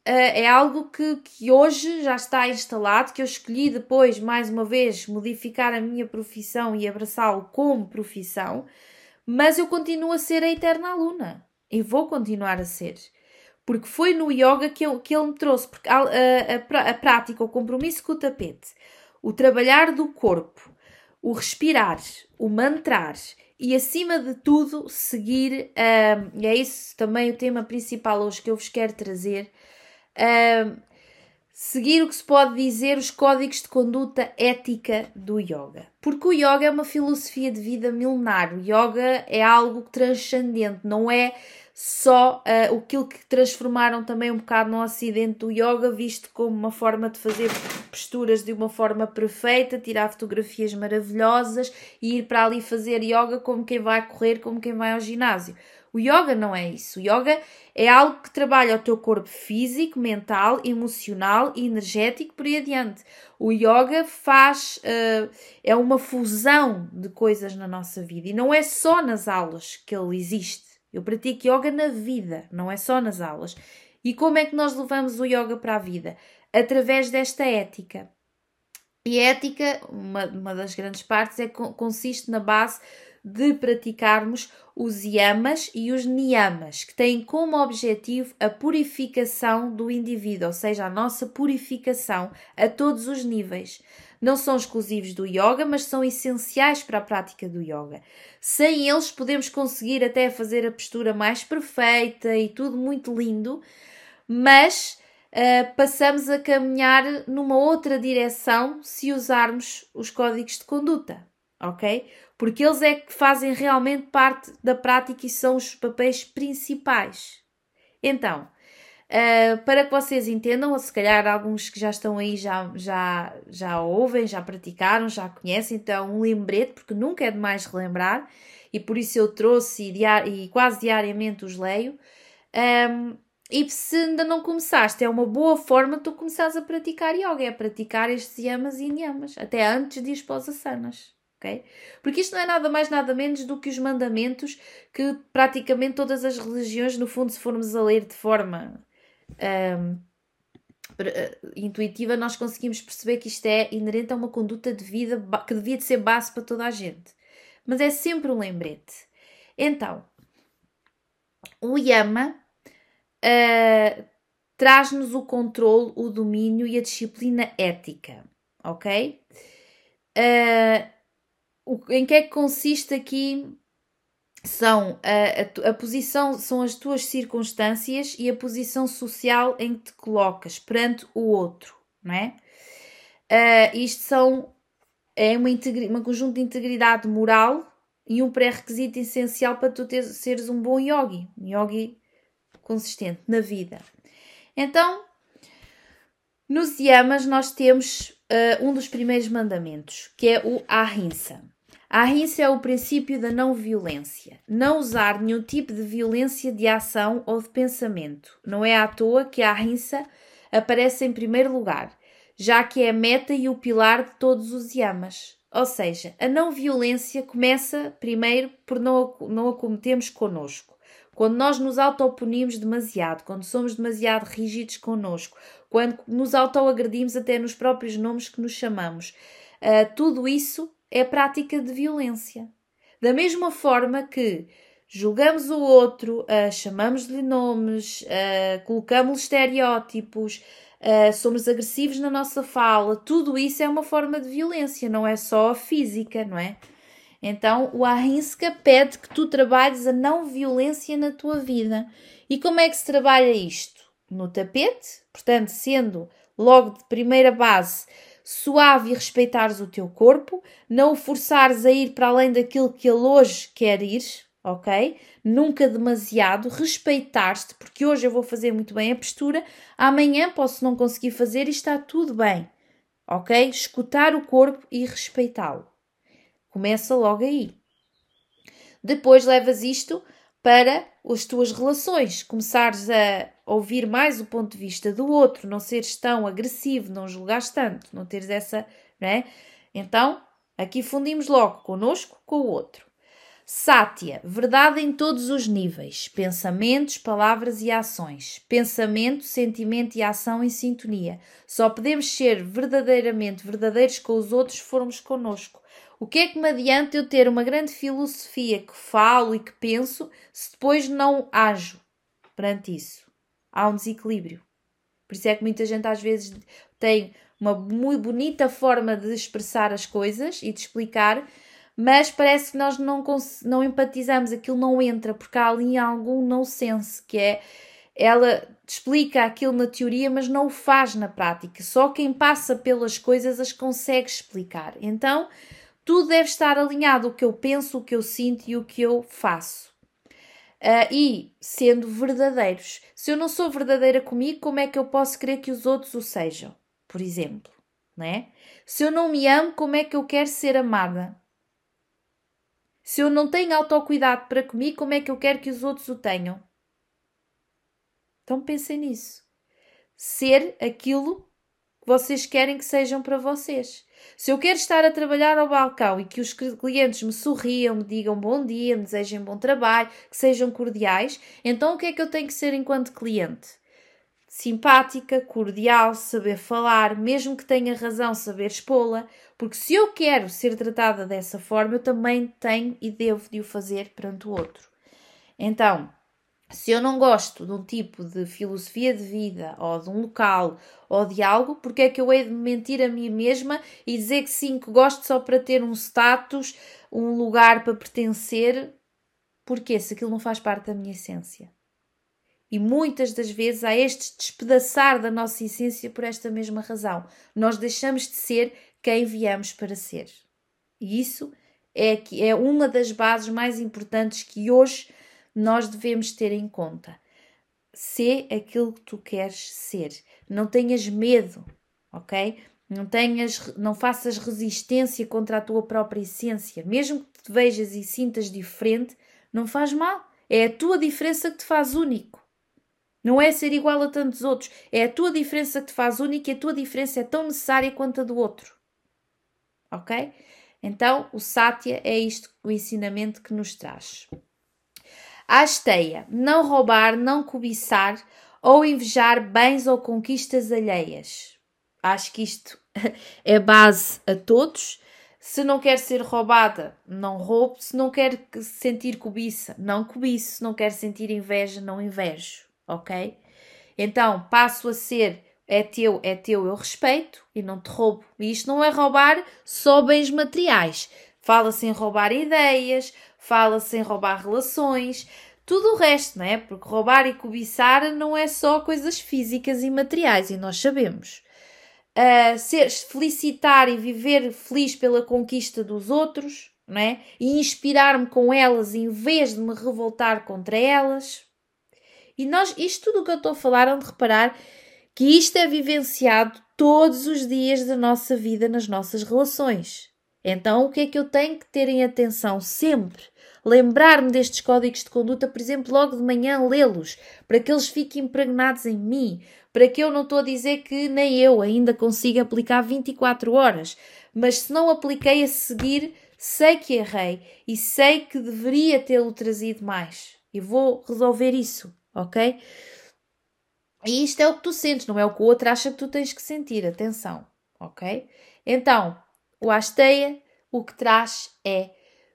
eh, é algo que, que hoje já está instalado, que eu escolhi depois, mais uma vez, modificar a minha profissão e abraçá-lo como profissão, mas eu continuo a ser a eterna aluna e vou continuar a ser. Porque foi no yoga que, eu, que ele me trouxe, porque a, a, a, prática, o compromisso com o tapete, o trabalhar do corpo, o respirar, o mantrar e, acima de tudo, seguir. E é isso também o tema principal hoje que eu vos quero trazer seguir o que se pode dizer os códigos de conduta ética do yoga. Porque o yoga é uma filosofia de vida milenar. O yoga é algo transcendente, não é só uh, aquilo que transformaram também um bocado no ocidente do yoga, visto como uma forma de fazer posturas de uma forma perfeita, tirar fotografias maravilhosas e ir para ali fazer yoga como quem vai correr, como quem vai ao ginásio. O yoga não é isso. O yoga é algo que trabalha o teu corpo físico, mental, emocional energético por aí adiante. O yoga faz. Uh, é uma fusão de coisas na nossa vida e não é só nas aulas que ele existe. Eu pratico yoga na vida, não é só nas aulas. E como é que nós levamos o yoga para a vida? Através desta ética. E a ética, uma, uma das grandes partes, é, consiste na base de praticarmos os yamas e os niyamas, que têm como objetivo a purificação do indivíduo, ou seja, a nossa purificação a todos os níveis. Não são exclusivos do yoga, mas são essenciais para a prática do yoga. Sem eles, podemos conseguir até fazer a postura mais perfeita e tudo muito lindo, mas uh, passamos a caminhar numa outra direção se usarmos os códigos de conduta, ok? porque eles é que fazem realmente parte da prática e são os papéis principais. Então, uh, para que vocês entendam, ou se calhar alguns que já estão aí já, já, já ouvem, já praticaram, já conhecem, então um lembrete, porque nunca é demais relembrar, e por isso eu trouxe e, e quase diariamente os leio. Um, e se ainda não começaste, é uma boa forma de tu começares a praticar yoga, é praticar estes yamas e niyamas, até antes de ir para os asanas ok? Porque isto não é nada mais nada menos do que os mandamentos que praticamente todas as religiões, no fundo, se formos a ler de forma um, eh, intuitiva, nós conseguimos perceber que isto é inerente a uma conduta de vida que devia de ser base para toda a gente. Mas é sempre um lembrete. Então, o Yama uh, traz-nos o controle, o domínio e a disciplina ética, ok? Uh, o, em que é que consiste aqui? São a, a, a, posição, são as tuas circunstâncias e a posição social em que te colocas perante o outro, não é? Uh, isto são é uma, uma conjunto de integridade moral e um pré-requisito essencial para tu ter, seres um bom yogi, um yogi consistente na vida. Então, nos yamas nós temos uh, um dos primeiros mandamentos, que é o ahimsa. A ahimsa é o princípio da não violência. Não usar nenhum tipo de violência de ação ou de pensamento. Não é à toa que a ahimsa aparece em primeiro lugar, já que é a meta e o pilar de todos os yamas. Ou seja, a não violência começa primeiro por não, não a cometermos connosco. Quando nós nos autopunimos demasiado, quando somos demasiado rígidos connosco, quando nos autoagredimos até nos próprios nomes que nos chamamos, uh, tudo isso é prática de violência. Da mesma forma que julgamos o outro, uh, chamamos-lhe nomes, uh, colocamos-lhe estereótipos, uh, somos agressivos na nossa fala, tudo isso é uma forma de violência, não é só a física, não é? Então o Ahinska pede que tu trabalhes a não violência na tua vida. E como é que se trabalha isto? No tapete, portanto, sendo logo de primeira base suave e respeitares o teu corpo, não o forçares a ir para além daquilo que ele hoje quer ir, ok? Nunca demasiado, respeitar-te, porque hoje eu vou fazer muito bem a postura, amanhã posso não conseguir fazer e está tudo bem, ok? Escutar o corpo e respeitá-lo. Começa logo aí. Depois levas isto para as tuas relações, começares a ouvir mais o ponto de vista do outro, não seres tão agressivo, não julgares tanto, não teres essa, né? Então, aqui fundimos logo connosco com o outro. Sátia, verdade em todos os níveis: pensamentos, palavras e ações. Pensamento, sentimento e ação em sintonia. Só podemos ser verdadeiramente verdadeiros com os outros se formos connosco. O que é que me adianta eu ter uma grande filosofia que falo e que penso se depois não ajo perante isso? Há um desequilíbrio. Por isso é que muita gente às vezes tem uma muito bonita forma de expressar as coisas e de explicar, mas parece que nós não, não empatizamos, aquilo não entra, porque há ali algum não sense, que é ela explica aquilo na teoria, mas não o faz na prática. Só quem passa pelas coisas as consegue explicar. Então, tudo deve estar alinhado o que eu penso, o que eu sinto e o que eu faço. Uh, e sendo verdadeiros. Se eu não sou verdadeira comigo, como é que eu posso querer que os outros o sejam? Por exemplo, né? Se eu não me amo, como é que eu quero ser amada? Se eu não tenho autocuidado para comigo, como é que eu quero que os outros o tenham? Então pensem nisso. Ser aquilo vocês querem que sejam para vocês. Se eu quero estar a trabalhar ao balcão e que os clientes me sorriam, me digam bom dia, me desejem bom trabalho, que sejam cordiais, então o que é que eu tenho que ser enquanto cliente? Simpática, cordial, saber falar, mesmo que tenha razão, saber expô-la. Porque se eu quero ser tratada dessa forma, eu também tenho e devo de o fazer perante o outro. Então, se eu não gosto de um tipo de filosofia de vida, ou de um local, ou de algo, porque é que eu hei de mentir a mim mesma e dizer que sim, que gosto só para ter um status, um lugar para pertencer? Porquê? Se aquilo não faz parte da minha essência. E muitas das vezes há este despedaçar da nossa essência por esta mesma razão. Nós deixamos de ser quem viemos para ser. E isso é, que é uma das bases mais importantes que hoje nós devemos ter em conta. Sê aquilo que tu queres ser. Não tenhas medo, ok? Não tenhas, não faças resistência contra a tua própria essência. Mesmo que te vejas e sintas diferente, não faz mal. É a tua diferença que te faz único. Não é ser igual a tantos outros. É a tua diferença que te faz único e a tua diferença é tão necessária quanto a do outro ok? Então, o Satya é isto, o ensinamento que nos traz. Asteia, não roubar, não cobiçar ou invejar bens ou conquistas alheias. Acho que isto é base a todos. Se não quer ser roubada, não roube. Se não quer sentir cobiça, não cobiço. Se não quer sentir inveja, não invejo, ok? Então, passo a ser é teu, é teu, eu respeito e não te roubo. E isto não é roubar só bens materiais. Fala-se em roubar ideias, fala-se em roubar relações, tudo o resto, não é? Porque roubar e cobiçar não é só coisas físicas e materiais, e nós sabemos. Uh, ser, felicitar e viver feliz pela conquista dos outros, não é? E inspirar-me com elas em vez de me revoltar contra elas. E nós, isto tudo o que eu estou a falar, onde reparar que isto é vivenciado todos os dias da nossa vida nas nossas relações. Então, o que é que eu tenho que ter em atenção sempre? Lembrar-me destes códigos de conduta, por exemplo, logo de manhã lê-los, para que eles fiquem impregnados em mim, Para que eu não estou a dizer que nem eu ainda consigo aplicar 24 horas, mas se não apliquei a seguir, sei que errei e sei que deveria tê-lo trazido mais. E vou resolver isso, ok? E isto é o que tu sentes, não é o que o outro acha que tu tens que sentir. Atenção, ok? Então, o Asteia o que traz é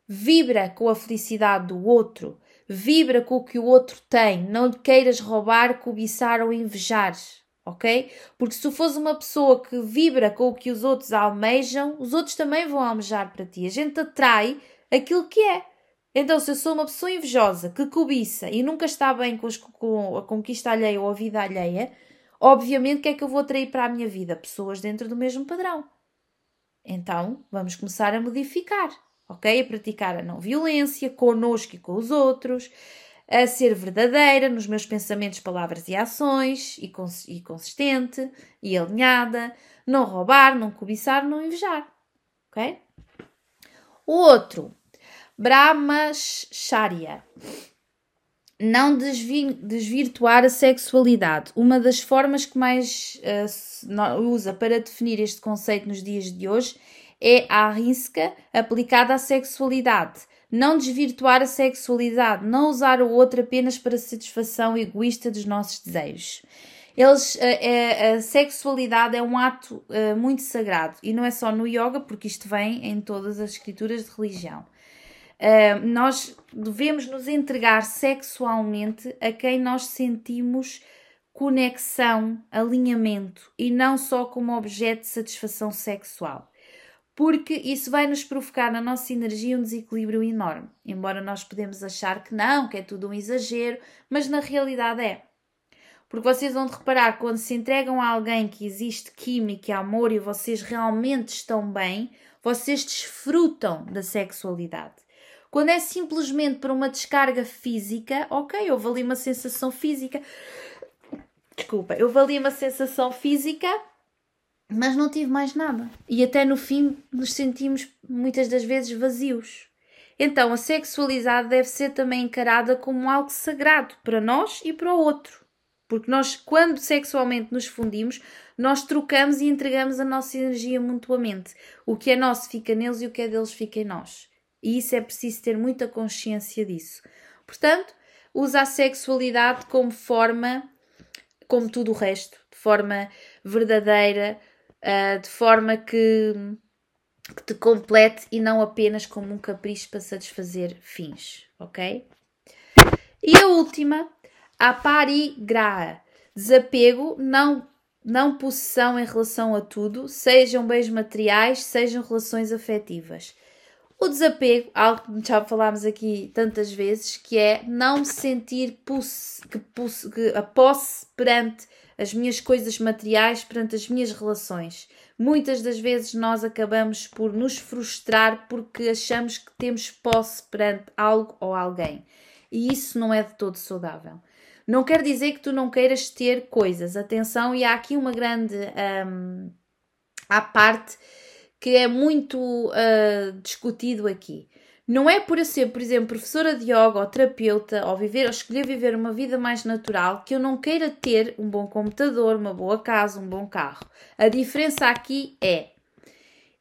vibra com a felicidade do outro, vibra com o que o outro tem, não lhe queiras roubar, cobiçar ou invejar, ok? Porque se tu fores uma pessoa que vibra com o que os outros almejam, os outros também vão almejar para ti. A gente atrai aquilo que é. Então, se eu sou uma pessoa invejosa, que cobiça e nunca está bem com, com a conquista alheia ou a vida alheia, obviamente que é que eu vou atrair para a minha vida? Pessoas dentro do mesmo padrão. Então, vamos começar a modificar, ok? A praticar a não violência connosco e com os outros, a ser verdadeira nos meus pensamentos, palavras e ações, e, cons e consistente e alinhada, não roubar, não cobiçar, não invejar, ok? O outro, Brahmacharya não desvirtuar a sexualidade. Uma das formas que mais uh, usa para definir este conceito nos dias de hoje é a risca aplicada à sexualidade. Não desvirtuar a sexualidade, não usar o outro apenas para satisfação egoísta dos nossos desejos. Eles, a, a, a sexualidade é um ato uh, muito sagrado e não é só no yoga, porque isto vem em todas as escrituras de religião. Uh, nós devemos nos entregar sexualmente a quem nós sentimos conexão, alinhamento e não só como objeto de satisfação sexual. Porque isso vai nos provocar na nossa energia um desequilíbrio enorme. Embora nós podemos achar que não, que é tudo um exagero, mas na realidade é. Porque vocês vão reparar, quando se entregam a alguém que existe química e amor e vocês realmente estão bem, vocês desfrutam da sexualidade. Quando é simplesmente para uma descarga física, ok, houve ali uma sensação física. Desculpa, eu ali uma sensação física, mas não tive mais nada. E até no fim nos sentimos muitas das vezes vazios. Então a sexualidade deve ser também encarada como algo sagrado para nós e para o outro. Porque nós, quando sexualmente nos fundimos, nós trocamos e entregamos a nossa energia mutuamente. O que é nosso fica neles e o que é deles fica em nós. E isso é preciso ter muita consciência disso. Portanto, usa a sexualidade como forma, como tudo o resto, de forma verdadeira, uh, de forma que, que te complete e não apenas como um capricho para satisfazer fins, ok? E a última, a parigraha, desapego, não não possessão em relação a tudo, sejam bens materiais, sejam relações afetivas. O desapego, algo que já falámos aqui tantas vezes, que é não sentir posse, que, posse, que a posse perante as minhas coisas materiais, perante as minhas relações. Muitas das vezes nós acabamos por nos frustrar porque achamos que temos posse perante algo ou alguém. E isso não é de todo saudável. Não quer dizer que tu não queiras ter coisas. Atenção, e há aqui uma grande. Um, à parte que é muito uh, discutido aqui. Não é por eu ser, por exemplo, professora de yoga ou terapeuta ou viver ou escolher viver uma vida mais natural que eu não queira ter um bom computador, uma boa casa, um bom carro. A diferença aqui é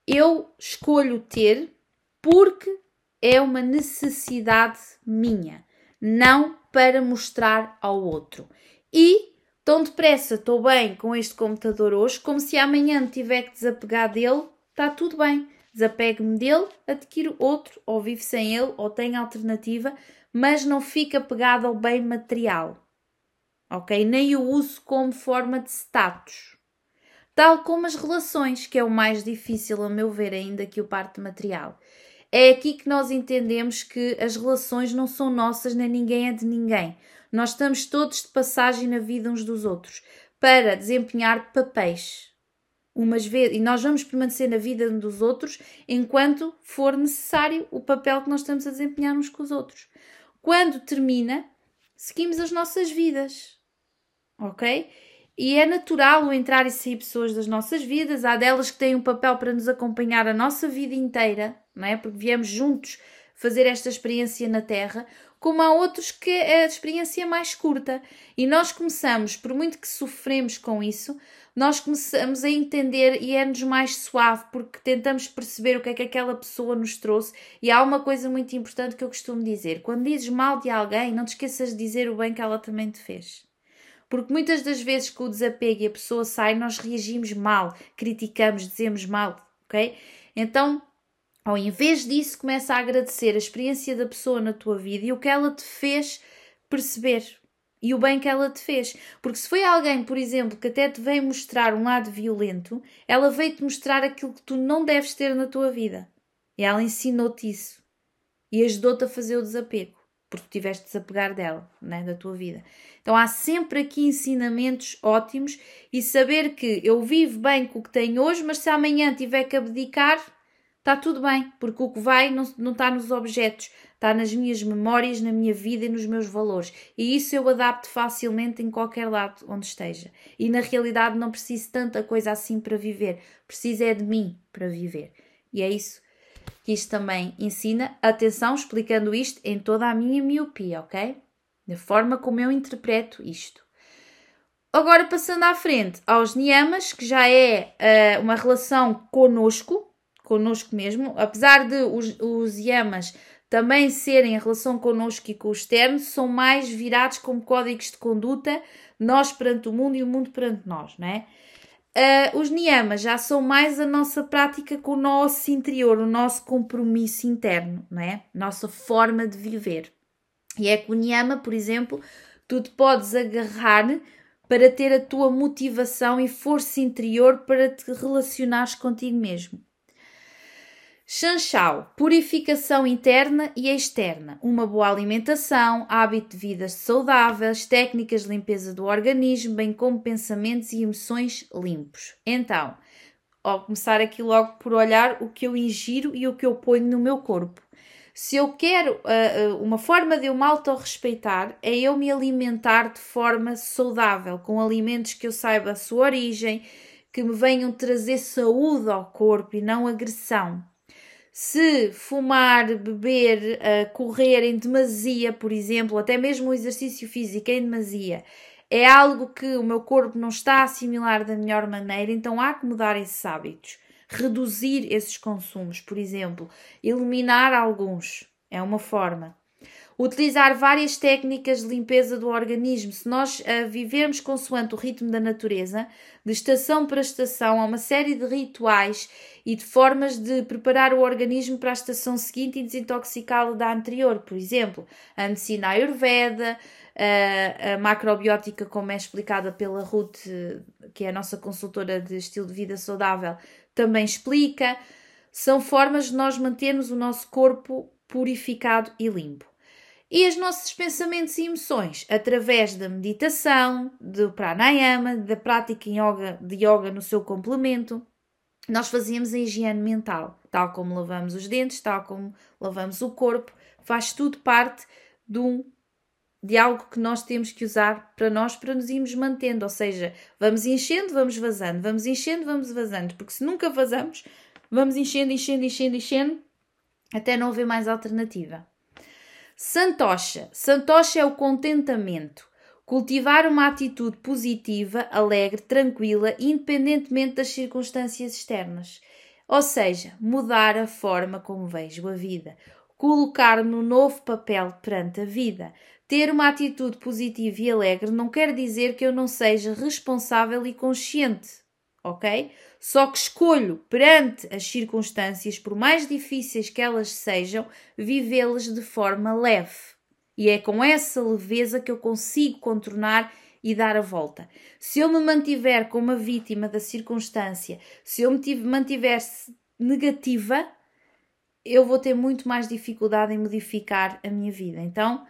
eu escolho ter porque é uma necessidade minha, não para mostrar ao outro. E tão depressa estou bem com este computador hoje, como se amanhã tiver que desapegar dele está tudo bem. Desapegue-me dele, adquiro outro, ou vive sem ele, ou tem alternativa, mas não fica pegado ao bem material. Ok? Nem o uso como forma de status. Tal como as relações, que é o mais difícil, a meu ver, ainda que o parte material. É aqui que nós entendemos que as relações não são nossas, nem ninguém é de ninguém. Nós estamos todos de passagem na vida uns dos outros para desempenhar papéis umas vezes, e nós vamos permanecer na vida dos outros enquanto for necessário o papel que nós estamos a desempenhar uns com os outros. Quando termina, seguimos as nossas vidas, ok? E é natural o entrar e sair pessoas das nossas vidas, há delas que têm um papel para nos acompanhar a nossa vida inteira, não é? Porque viemos juntos fazer esta experiência na Terra, como há outros que a experiência é mais curta. E nós começamos, por muito que sofremos com isso, nós começamos a entender e é-nos mais suave porque tentamos perceber o que é que aquela pessoa nos trouxe. E há uma coisa muito importante que eu costumo dizer: quando dizes mal de alguém, não te esqueças de dizer o bem que ela também te fez. Porque muitas das vezes que o desapego e a pessoa sai, nós reagimos mal, criticamos, dizemos mal, ok? Então, ao invés disso, começa a agradecer a experiência da pessoa na tua vida e o que ela te fez perceber e o bem que ela te fez. Porque se foi alguém, por exemplo, que até te veio mostrar um lado violento, ela veio-te mostrar aquilo que tu não deves ter na tua vida. E ela ensinou-te isso e ajudou-te a fazer o desapego porque tiveste de desapegar dela, né, da tua vida. Então há sempre aqui ensinamentos ótimos e saber que eu vivo bem com o que tenho hoje, mas se amanhã tiver que abdicar, está tudo bem, porque o que vai não, não está nos objetos, está nas minhas memórias, na minha vida e nos meus valores. E isso eu adapto facilmente em qualquer lado onde esteja. E na realidade não preciso tanta coisa assim para viver, preciso é de mim para viver. E é isso que isto também ensina. Atenção, explicando isto em toda a minha miopia, ok? Da forma como eu interpreto isto. Agora, passando à frente aos niyamas, que já é uh, uma relação conosco, conosco mesmo, apesar de os, os yamas também serem em relação connosco e com o externo, são mais virados como códigos de conduta, nós perante o mundo e o mundo perante nós, não é? Uh, os niyamas já são mais a nossa prática com o nosso interior, o nosso compromisso interno, não é? Nossa forma de viver. E é que o niyama, por exemplo, tu te podes agarrar para ter a tua motivação e força interior para te relacionares contigo mesmo. Chanchal, purificação interna e externa, uma boa alimentação, hábito de vida saudáveis, técnicas de limpeza do organismo, bem como pensamentos e emoções limpos. Então, ao começar aqui logo por olhar o que eu ingiro e o que eu ponho no meu corpo. Se eu quero uh, uma forma de eu me autorrespeitar, é eu me alimentar de forma saudável, com alimentos que eu saiba a sua origem, que me venham trazer saúde ao corpo e não agressão. Se fumar, beber, uh, correr em demasia, por exemplo, até mesmo o exercício físico em demasia, é algo que o meu corpo não está a assimilar da melhor maneira, então há que mudar esses hábitos, reduzir esses consumos, por exemplo, eliminar alguns, é uma forma. Utilizar várias técnicas de limpeza do organismo. Se nós uh, vivermos consoante o ritmo da natureza, de estação para estação, há uma série de rituais e de formas de preparar o organismo para a estação seguinte e desintoxicá-lo da anterior. Por exemplo, a medicina Ayurveda, a, a macrobiótica, como é explicada pela Ruth, que é a nossa consultora de estilo de vida saudável, também explica. São formas de nós mantermos o nosso corpo purificado e limpo. E os nossos pensamentos e emoções através da meditação, do pranayama, da prática yoga, de yoga no seu complemento, nós fazíamos a higiene mental, tal como lavamos os dentes, tal como lavamos o corpo, faz tudo parte de, um, de algo que nós temos que usar para nós, para nos irmos mantendo, ou seja, vamos enchendo, vamos vazando, vamos enchendo, vamos vazando, porque se nunca vazamos, vamos enchendo, enchendo, enchendo, enchendo, até não haver mais alternativa. Santocha. Santocha é o contentamento. Cultivar uma atitude positiva, alegre, tranquila, independentemente das circunstâncias externas. Ou seja, mudar a forma como vejo a vida. Colocar-me no novo papel perante a vida. Ter uma atitude positiva e alegre não quer dizer que eu não seja responsável e consciente, ok? Só que escolho, perante as circunstâncias, por mais difíceis que elas sejam, vivê-las de forma leve. E é com essa leveza que eu consigo contornar e dar a volta. Se eu me mantiver como uma vítima da circunstância, se eu me mantiver negativa, eu vou ter muito mais dificuldade em modificar a minha vida. Então,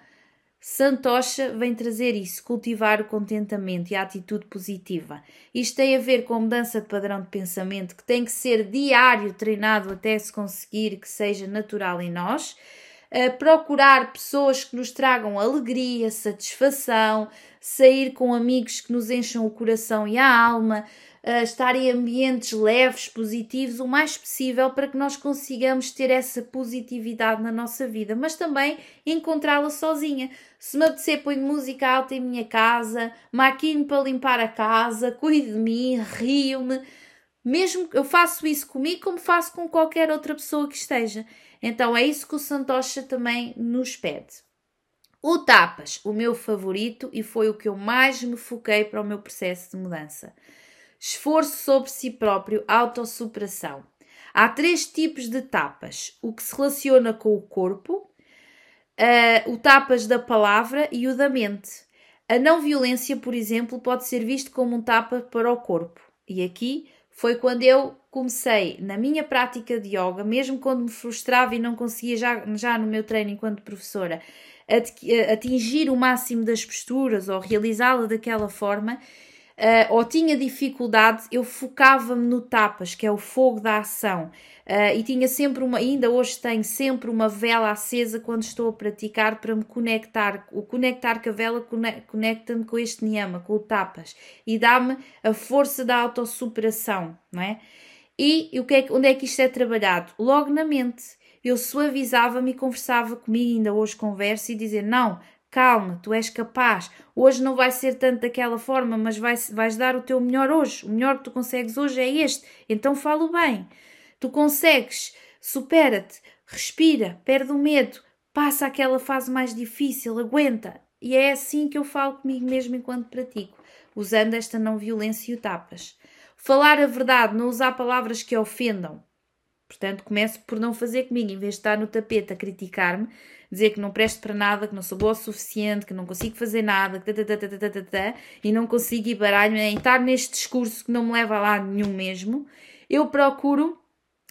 Santocha vem trazer isso, cultivar o contentamento e a atitude positiva. Isto tem a ver com a mudança de padrão de pensamento que tem que ser diário, treinado até se conseguir que seja natural em nós procurar pessoas que nos tragam alegria, satisfação, sair com amigos que nos encham o coração e a alma, estar em ambientes leves, positivos, o mais possível para que nós consigamos ter essa positividade na nossa vida, mas também encontrá-la sozinha. Se me apetecer, ponho música alta em minha casa, maquino para limpar a casa, cuido de mim, rio-me. Mesmo eu faço isso comigo como faço com qualquer outra pessoa que esteja. Então é isso que o Santosha também nos pede. O tapas, o meu favorito e foi o que eu mais me foquei para o meu processo de mudança. Esforço sobre si próprio, autossuperação. Há três tipos de tapas: o que se relaciona com o corpo, uh, o tapas da palavra e o da mente. A não violência, por exemplo, pode ser visto como um tapa para o corpo. E aqui foi quando eu comecei na minha prática de yoga, mesmo quando me frustrava e não conseguia já, já no meu treino enquanto professora atingir o máximo das posturas ou realizá-la daquela forma, uh, ou tinha dificuldade, eu focava-me no tapas, que é o fogo da ação. Uh, e tinha sempre uma, ainda hoje tenho sempre uma vela acesa quando estou a praticar para me conectar. O conectar com a vela conecta-me com este niyama, com o tapas, e dá-me a força da autossuperação, não é? E o que é, onde é que isto é trabalhado? Logo na mente. Eu suavizava-me e conversava comigo, ainda hoje converso, e dizer: Não, calma, tu és capaz. Hoje não vai ser tanto daquela forma, mas vais, vais dar o teu melhor hoje. O melhor que tu consegues hoje é este. Então falo bem. Tu consegues, supera-te, respira, perde o medo, passa aquela fase mais difícil, aguenta. E é assim que eu falo comigo mesmo enquanto pratico, usando esta não violência e o tapas. Falar a verdade, não usar palavras que ofendam. Portanto, começo por não fazer comigo, em vez de estar no tapete a criticar-me, dizer que não presto para nada, que não sou boa o suficiente, que não consigo fazer nada, que e não consigo ir baralho em estar neste discurso que não me leva a lado nenhum mesmo, eu procuro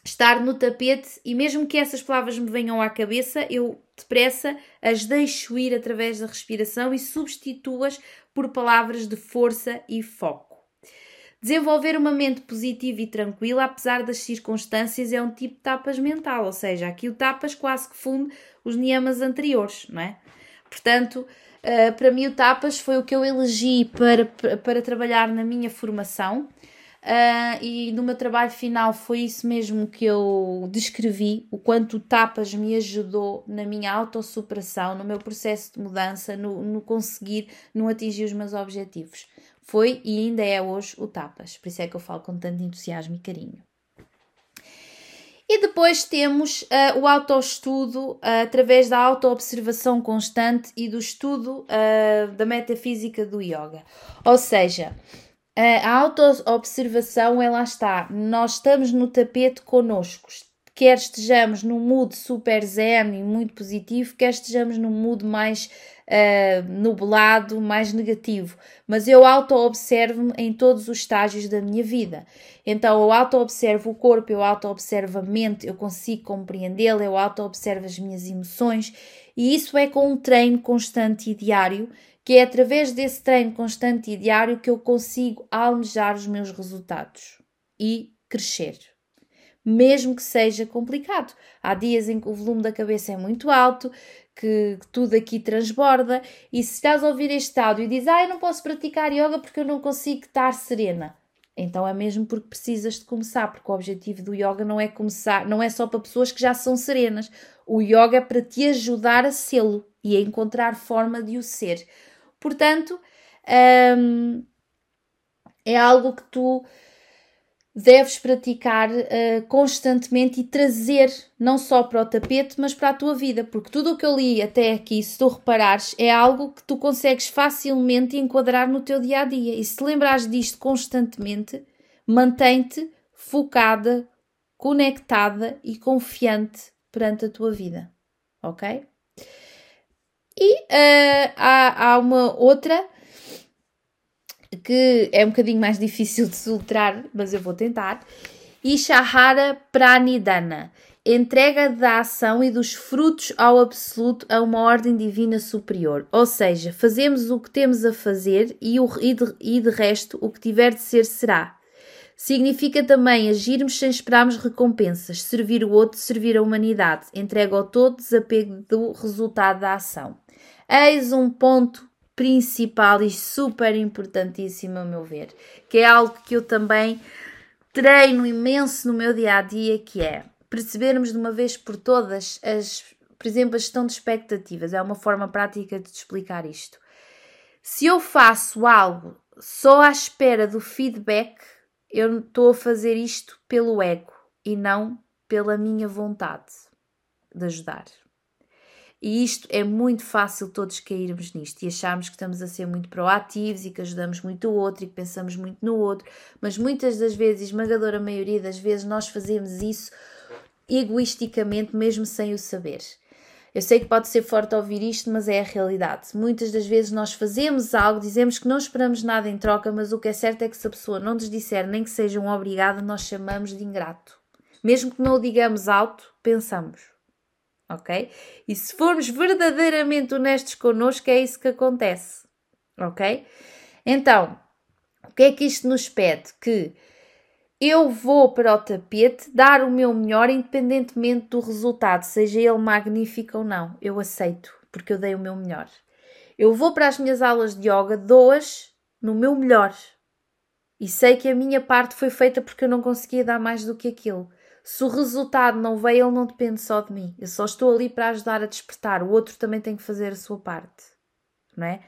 estar no tapete e mesmo que essas palavras me venham à cabeça, eu depressa as deixo ir através da respiração e substituo-as por palavras de força e foco. Desenvolver uma mente positiva e tranquila, apesar das circunstâncias, é um tipo de tapas mental, ou seja, aqui o tapas quase que funde os niyamas anteriores, não é? Portanto, uh, para mim o tapas foi o que eu elegi para, para trabalhar na minha formação Uh, e no meu trabalho final foi isso mesmo que eu descrevi, o quanto o Tapas me ajudou na minha autossuperação, no meu processo de mudança, no, no conseguir, no atingir os meus objetivos. Foi e ainda é hoje o Tapas, por isso é que eu falo com tanto entusiasmo e carinho. E depois temos uh, o autoestudo uh, através da autoobservação constante e do estudo uh, da metafísica do yoga. Ou seja, a auto-observação, ela está. Nós estamos no tapete connosco. Quer estejamos num mood super zen e muito positivo, quer estejamos num mood mais uh, nublado, mais negativo. Mas eu auto-observo-me em todos os estágios da minha vida. Então eu auto-observo o corpo, eu auto-observo a mente, eu consigo compreendê-la, eu auto-observo as minhas emoções. E isso é com um treino constante e diário que é através desse treino constante e diário que eu consigo almejar os meus resultados e crescer. Mesmo que seja complicado. Há dias em que o volume da cabeça é muito alto, que, tudo aqui transborda, e se estás a ouvir este áudio e dizes, ah, eu não posso praticar yoga porque eu não consigo estar serena. Então é mesmo porque precisas de começar, porque o objetivo do yoga não é começar, não é só para pessoas que já são serenas. O yoga é para te ajudar a sê-lo e a encontrar forma de o ser. Portanto, um, é algo que tu deves praticar uh, constantemente e trazer não só para o tapete, mas para a tua vida, porque tudo o que eu li até aqui, se tu reparares, é algo que tu consegues facilmente enquadrar no teu dia a dia. E se lembrares disto constantemente, mantém-te focada, conectada e confiante perante a tua vida, ok? E uh, há, há uma outra que é um bocadinho mais difícil de soltar, mas eu vou tentar. Ishahara Pranidana entrega da ação e dos frutos ao absoluto a uma ordem divina superior. Ou seja, fazemos o que temos a fazer e, o, e, de, e de resto o que tiver de ser será. Significa também agirmos sem esperarmos recompensas, servir o outro, servir a humanidade, entrega ao todo, desapego do resultado da ação. Eis um ponto principal e super importantíssimo, a meu ver, que é algo que eu também treino imenso no meu dia a dia, que é percebermos de uma vez por todas as, por exemplo, a gestão de expectativas. É uma forma prática de te explicar isto. Se eu faço algo só à espera do feedback, eu estou a fazer isto pelo ego e não pela minha vontade de ajudar. E isto é muito fácil todos cairmos nisto e acharmos que estamos a ser muito proativos e que ajudamos muito o outro e que pensamos muito no outro, mas muitas das vezes, esmagadora maioria das vezes, nós fazemos isso egoisticamente, mesmo sem o saber. Eu sei que pode ser forte ouvir isto, mas é a realidade. Muitas das vezes nós fazemos algo, dizemos que não esperamos nada em troca, mas o que é certo é que se a pessoa não nos disser nem que seja um obrigado, nós chamamos de ingrato. Mesmo que não o digamos alto, pensamos ok? E se formos verdadeiramente honestos connosco, é isso que acontece, ok? Então, o que é que isto nos pede? Que eu vou para o tapete dar o meu melhor, independentemente do resultado, seja ele magnífico ou não. Eu aceito, porque eu dei o meu melhor. Eu vou para as minhas aulas de yoga, dou-as no meu melhor. E sei que a minha parte foi feita porque eu não conseguia dar mais do que aquilo. Se o resultado não veio, ele não depende só de mim. Eu só estou ali para ajudar a despertar. O outro também tem que fazer a sua parte, não é?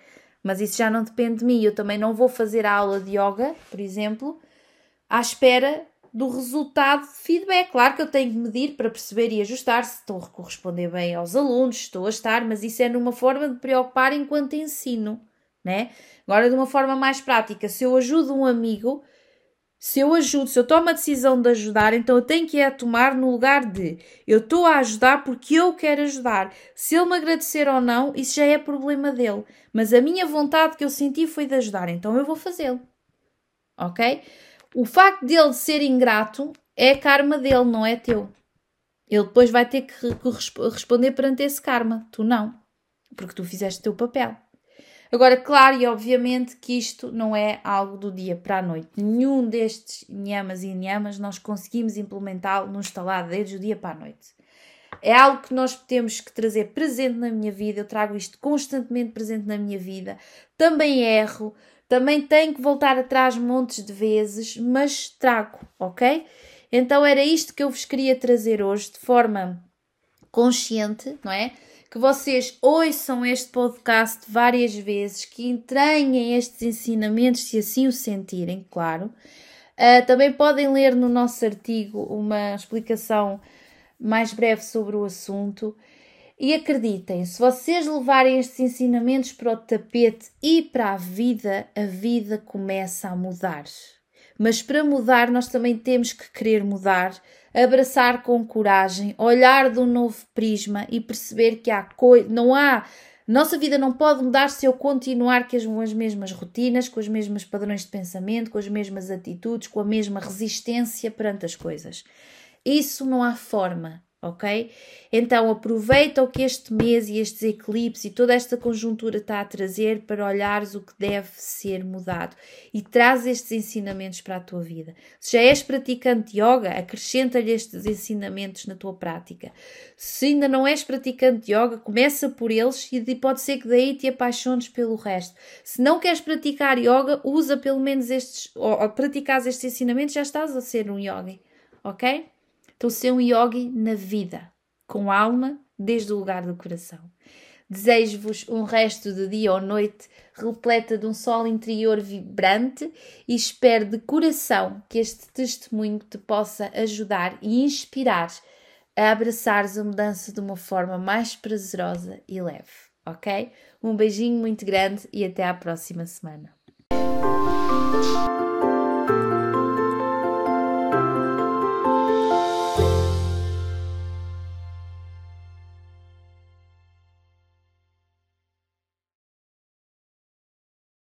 Mas isso já não depende de mim. Eu também não vou fazer a aula de yoga, por exemplo, à espera do resultado de feedback. Claro que eu tenho que medir para perceber e ajustar se estou a corresponder bem aos alunos, estou a estar, mas isso é numa forma de preocupar enquanto ensino, né? Agora, de uma forma mais prática, se eu ajudo um amigo, se eu ajudo, se eu tomo a decisão de ajudar, então eu tenho que a tomar no lugar de eu estou a ajudar porque eu quero ajudar. Se ele me agradecer ou não, isso já é problema dele. Mas a minha vontade que eu senti foi de ajudar, então eu vou fazê-lo. Ok? O facto dele ser ingrato é karma dele, não é teu. Ele depois vai ter que responder perante esse karma, tu não, porque tu fizeste o teu papel. Agora, claro e obviamente que isto não é algo do dia para a noite. Nenhum destes nhamas e nhamas nós conseguimos implementá-lo no instalar de dedos do dia para a noite. É algo que nós temos que trazer presente na minha vida. Eu trago isto constantemente presente na minha vida. Também erro, também tenho que voltar atrás montes de vezes, mas trago, ok? Então era isto que eu vos queria trazer hoje de forma consciente, não é? Que vocês ouçam este podcast várias vezes, que entranhem estes ensinamentos, se assim o sentirem, claro. Uh, também podem ler no nosso artigo uma explicação mais breve sobre o assunto. E acreditem, se vocês levarem estes ensinamentos para o tapete e para a vida, a vida começa a mudar. Mas para mudar, nós também temos que querer mudar abraçar com coragem, olhar de um novo prisma e perceber que há coisa, não há nossa vida não pode mudar se eu continuar com as mesmas rotinas, com os mesmos padrões de pensamento, com as mesmas atitudes, com a mesma resistência perante as coisas. Isso não há forma ok? Então aproveita o que este mês e estes eclipses e toda esta conjuntura está a trazer para olhares o que deve ser mudado e traz estes ensinamentos para a tua vida. Se já és praticante de yoga, acrescenta-lhe estes ensinamentos na tua prática. Se ainda não és praticante de yoga, começa por eles e pode ser que daí te apaixones pelo resto. Se não queres praticar yoga, usa pelo menos estes, ou, ou praticar estes ensinamentos, já estás a ser um yogi, ok? Então, ser um yogi na vida, com alma, desde o lugar do coração. Desejo-vos um resto de dia ou noite repleta de um sol interior vibrante e espero de coração que este testemunho te possa ajudar e inspirar a abraçares a mudança de uma forma mais prazerosa e leve, ok? Um beijinho muito grande e até à próxima semana.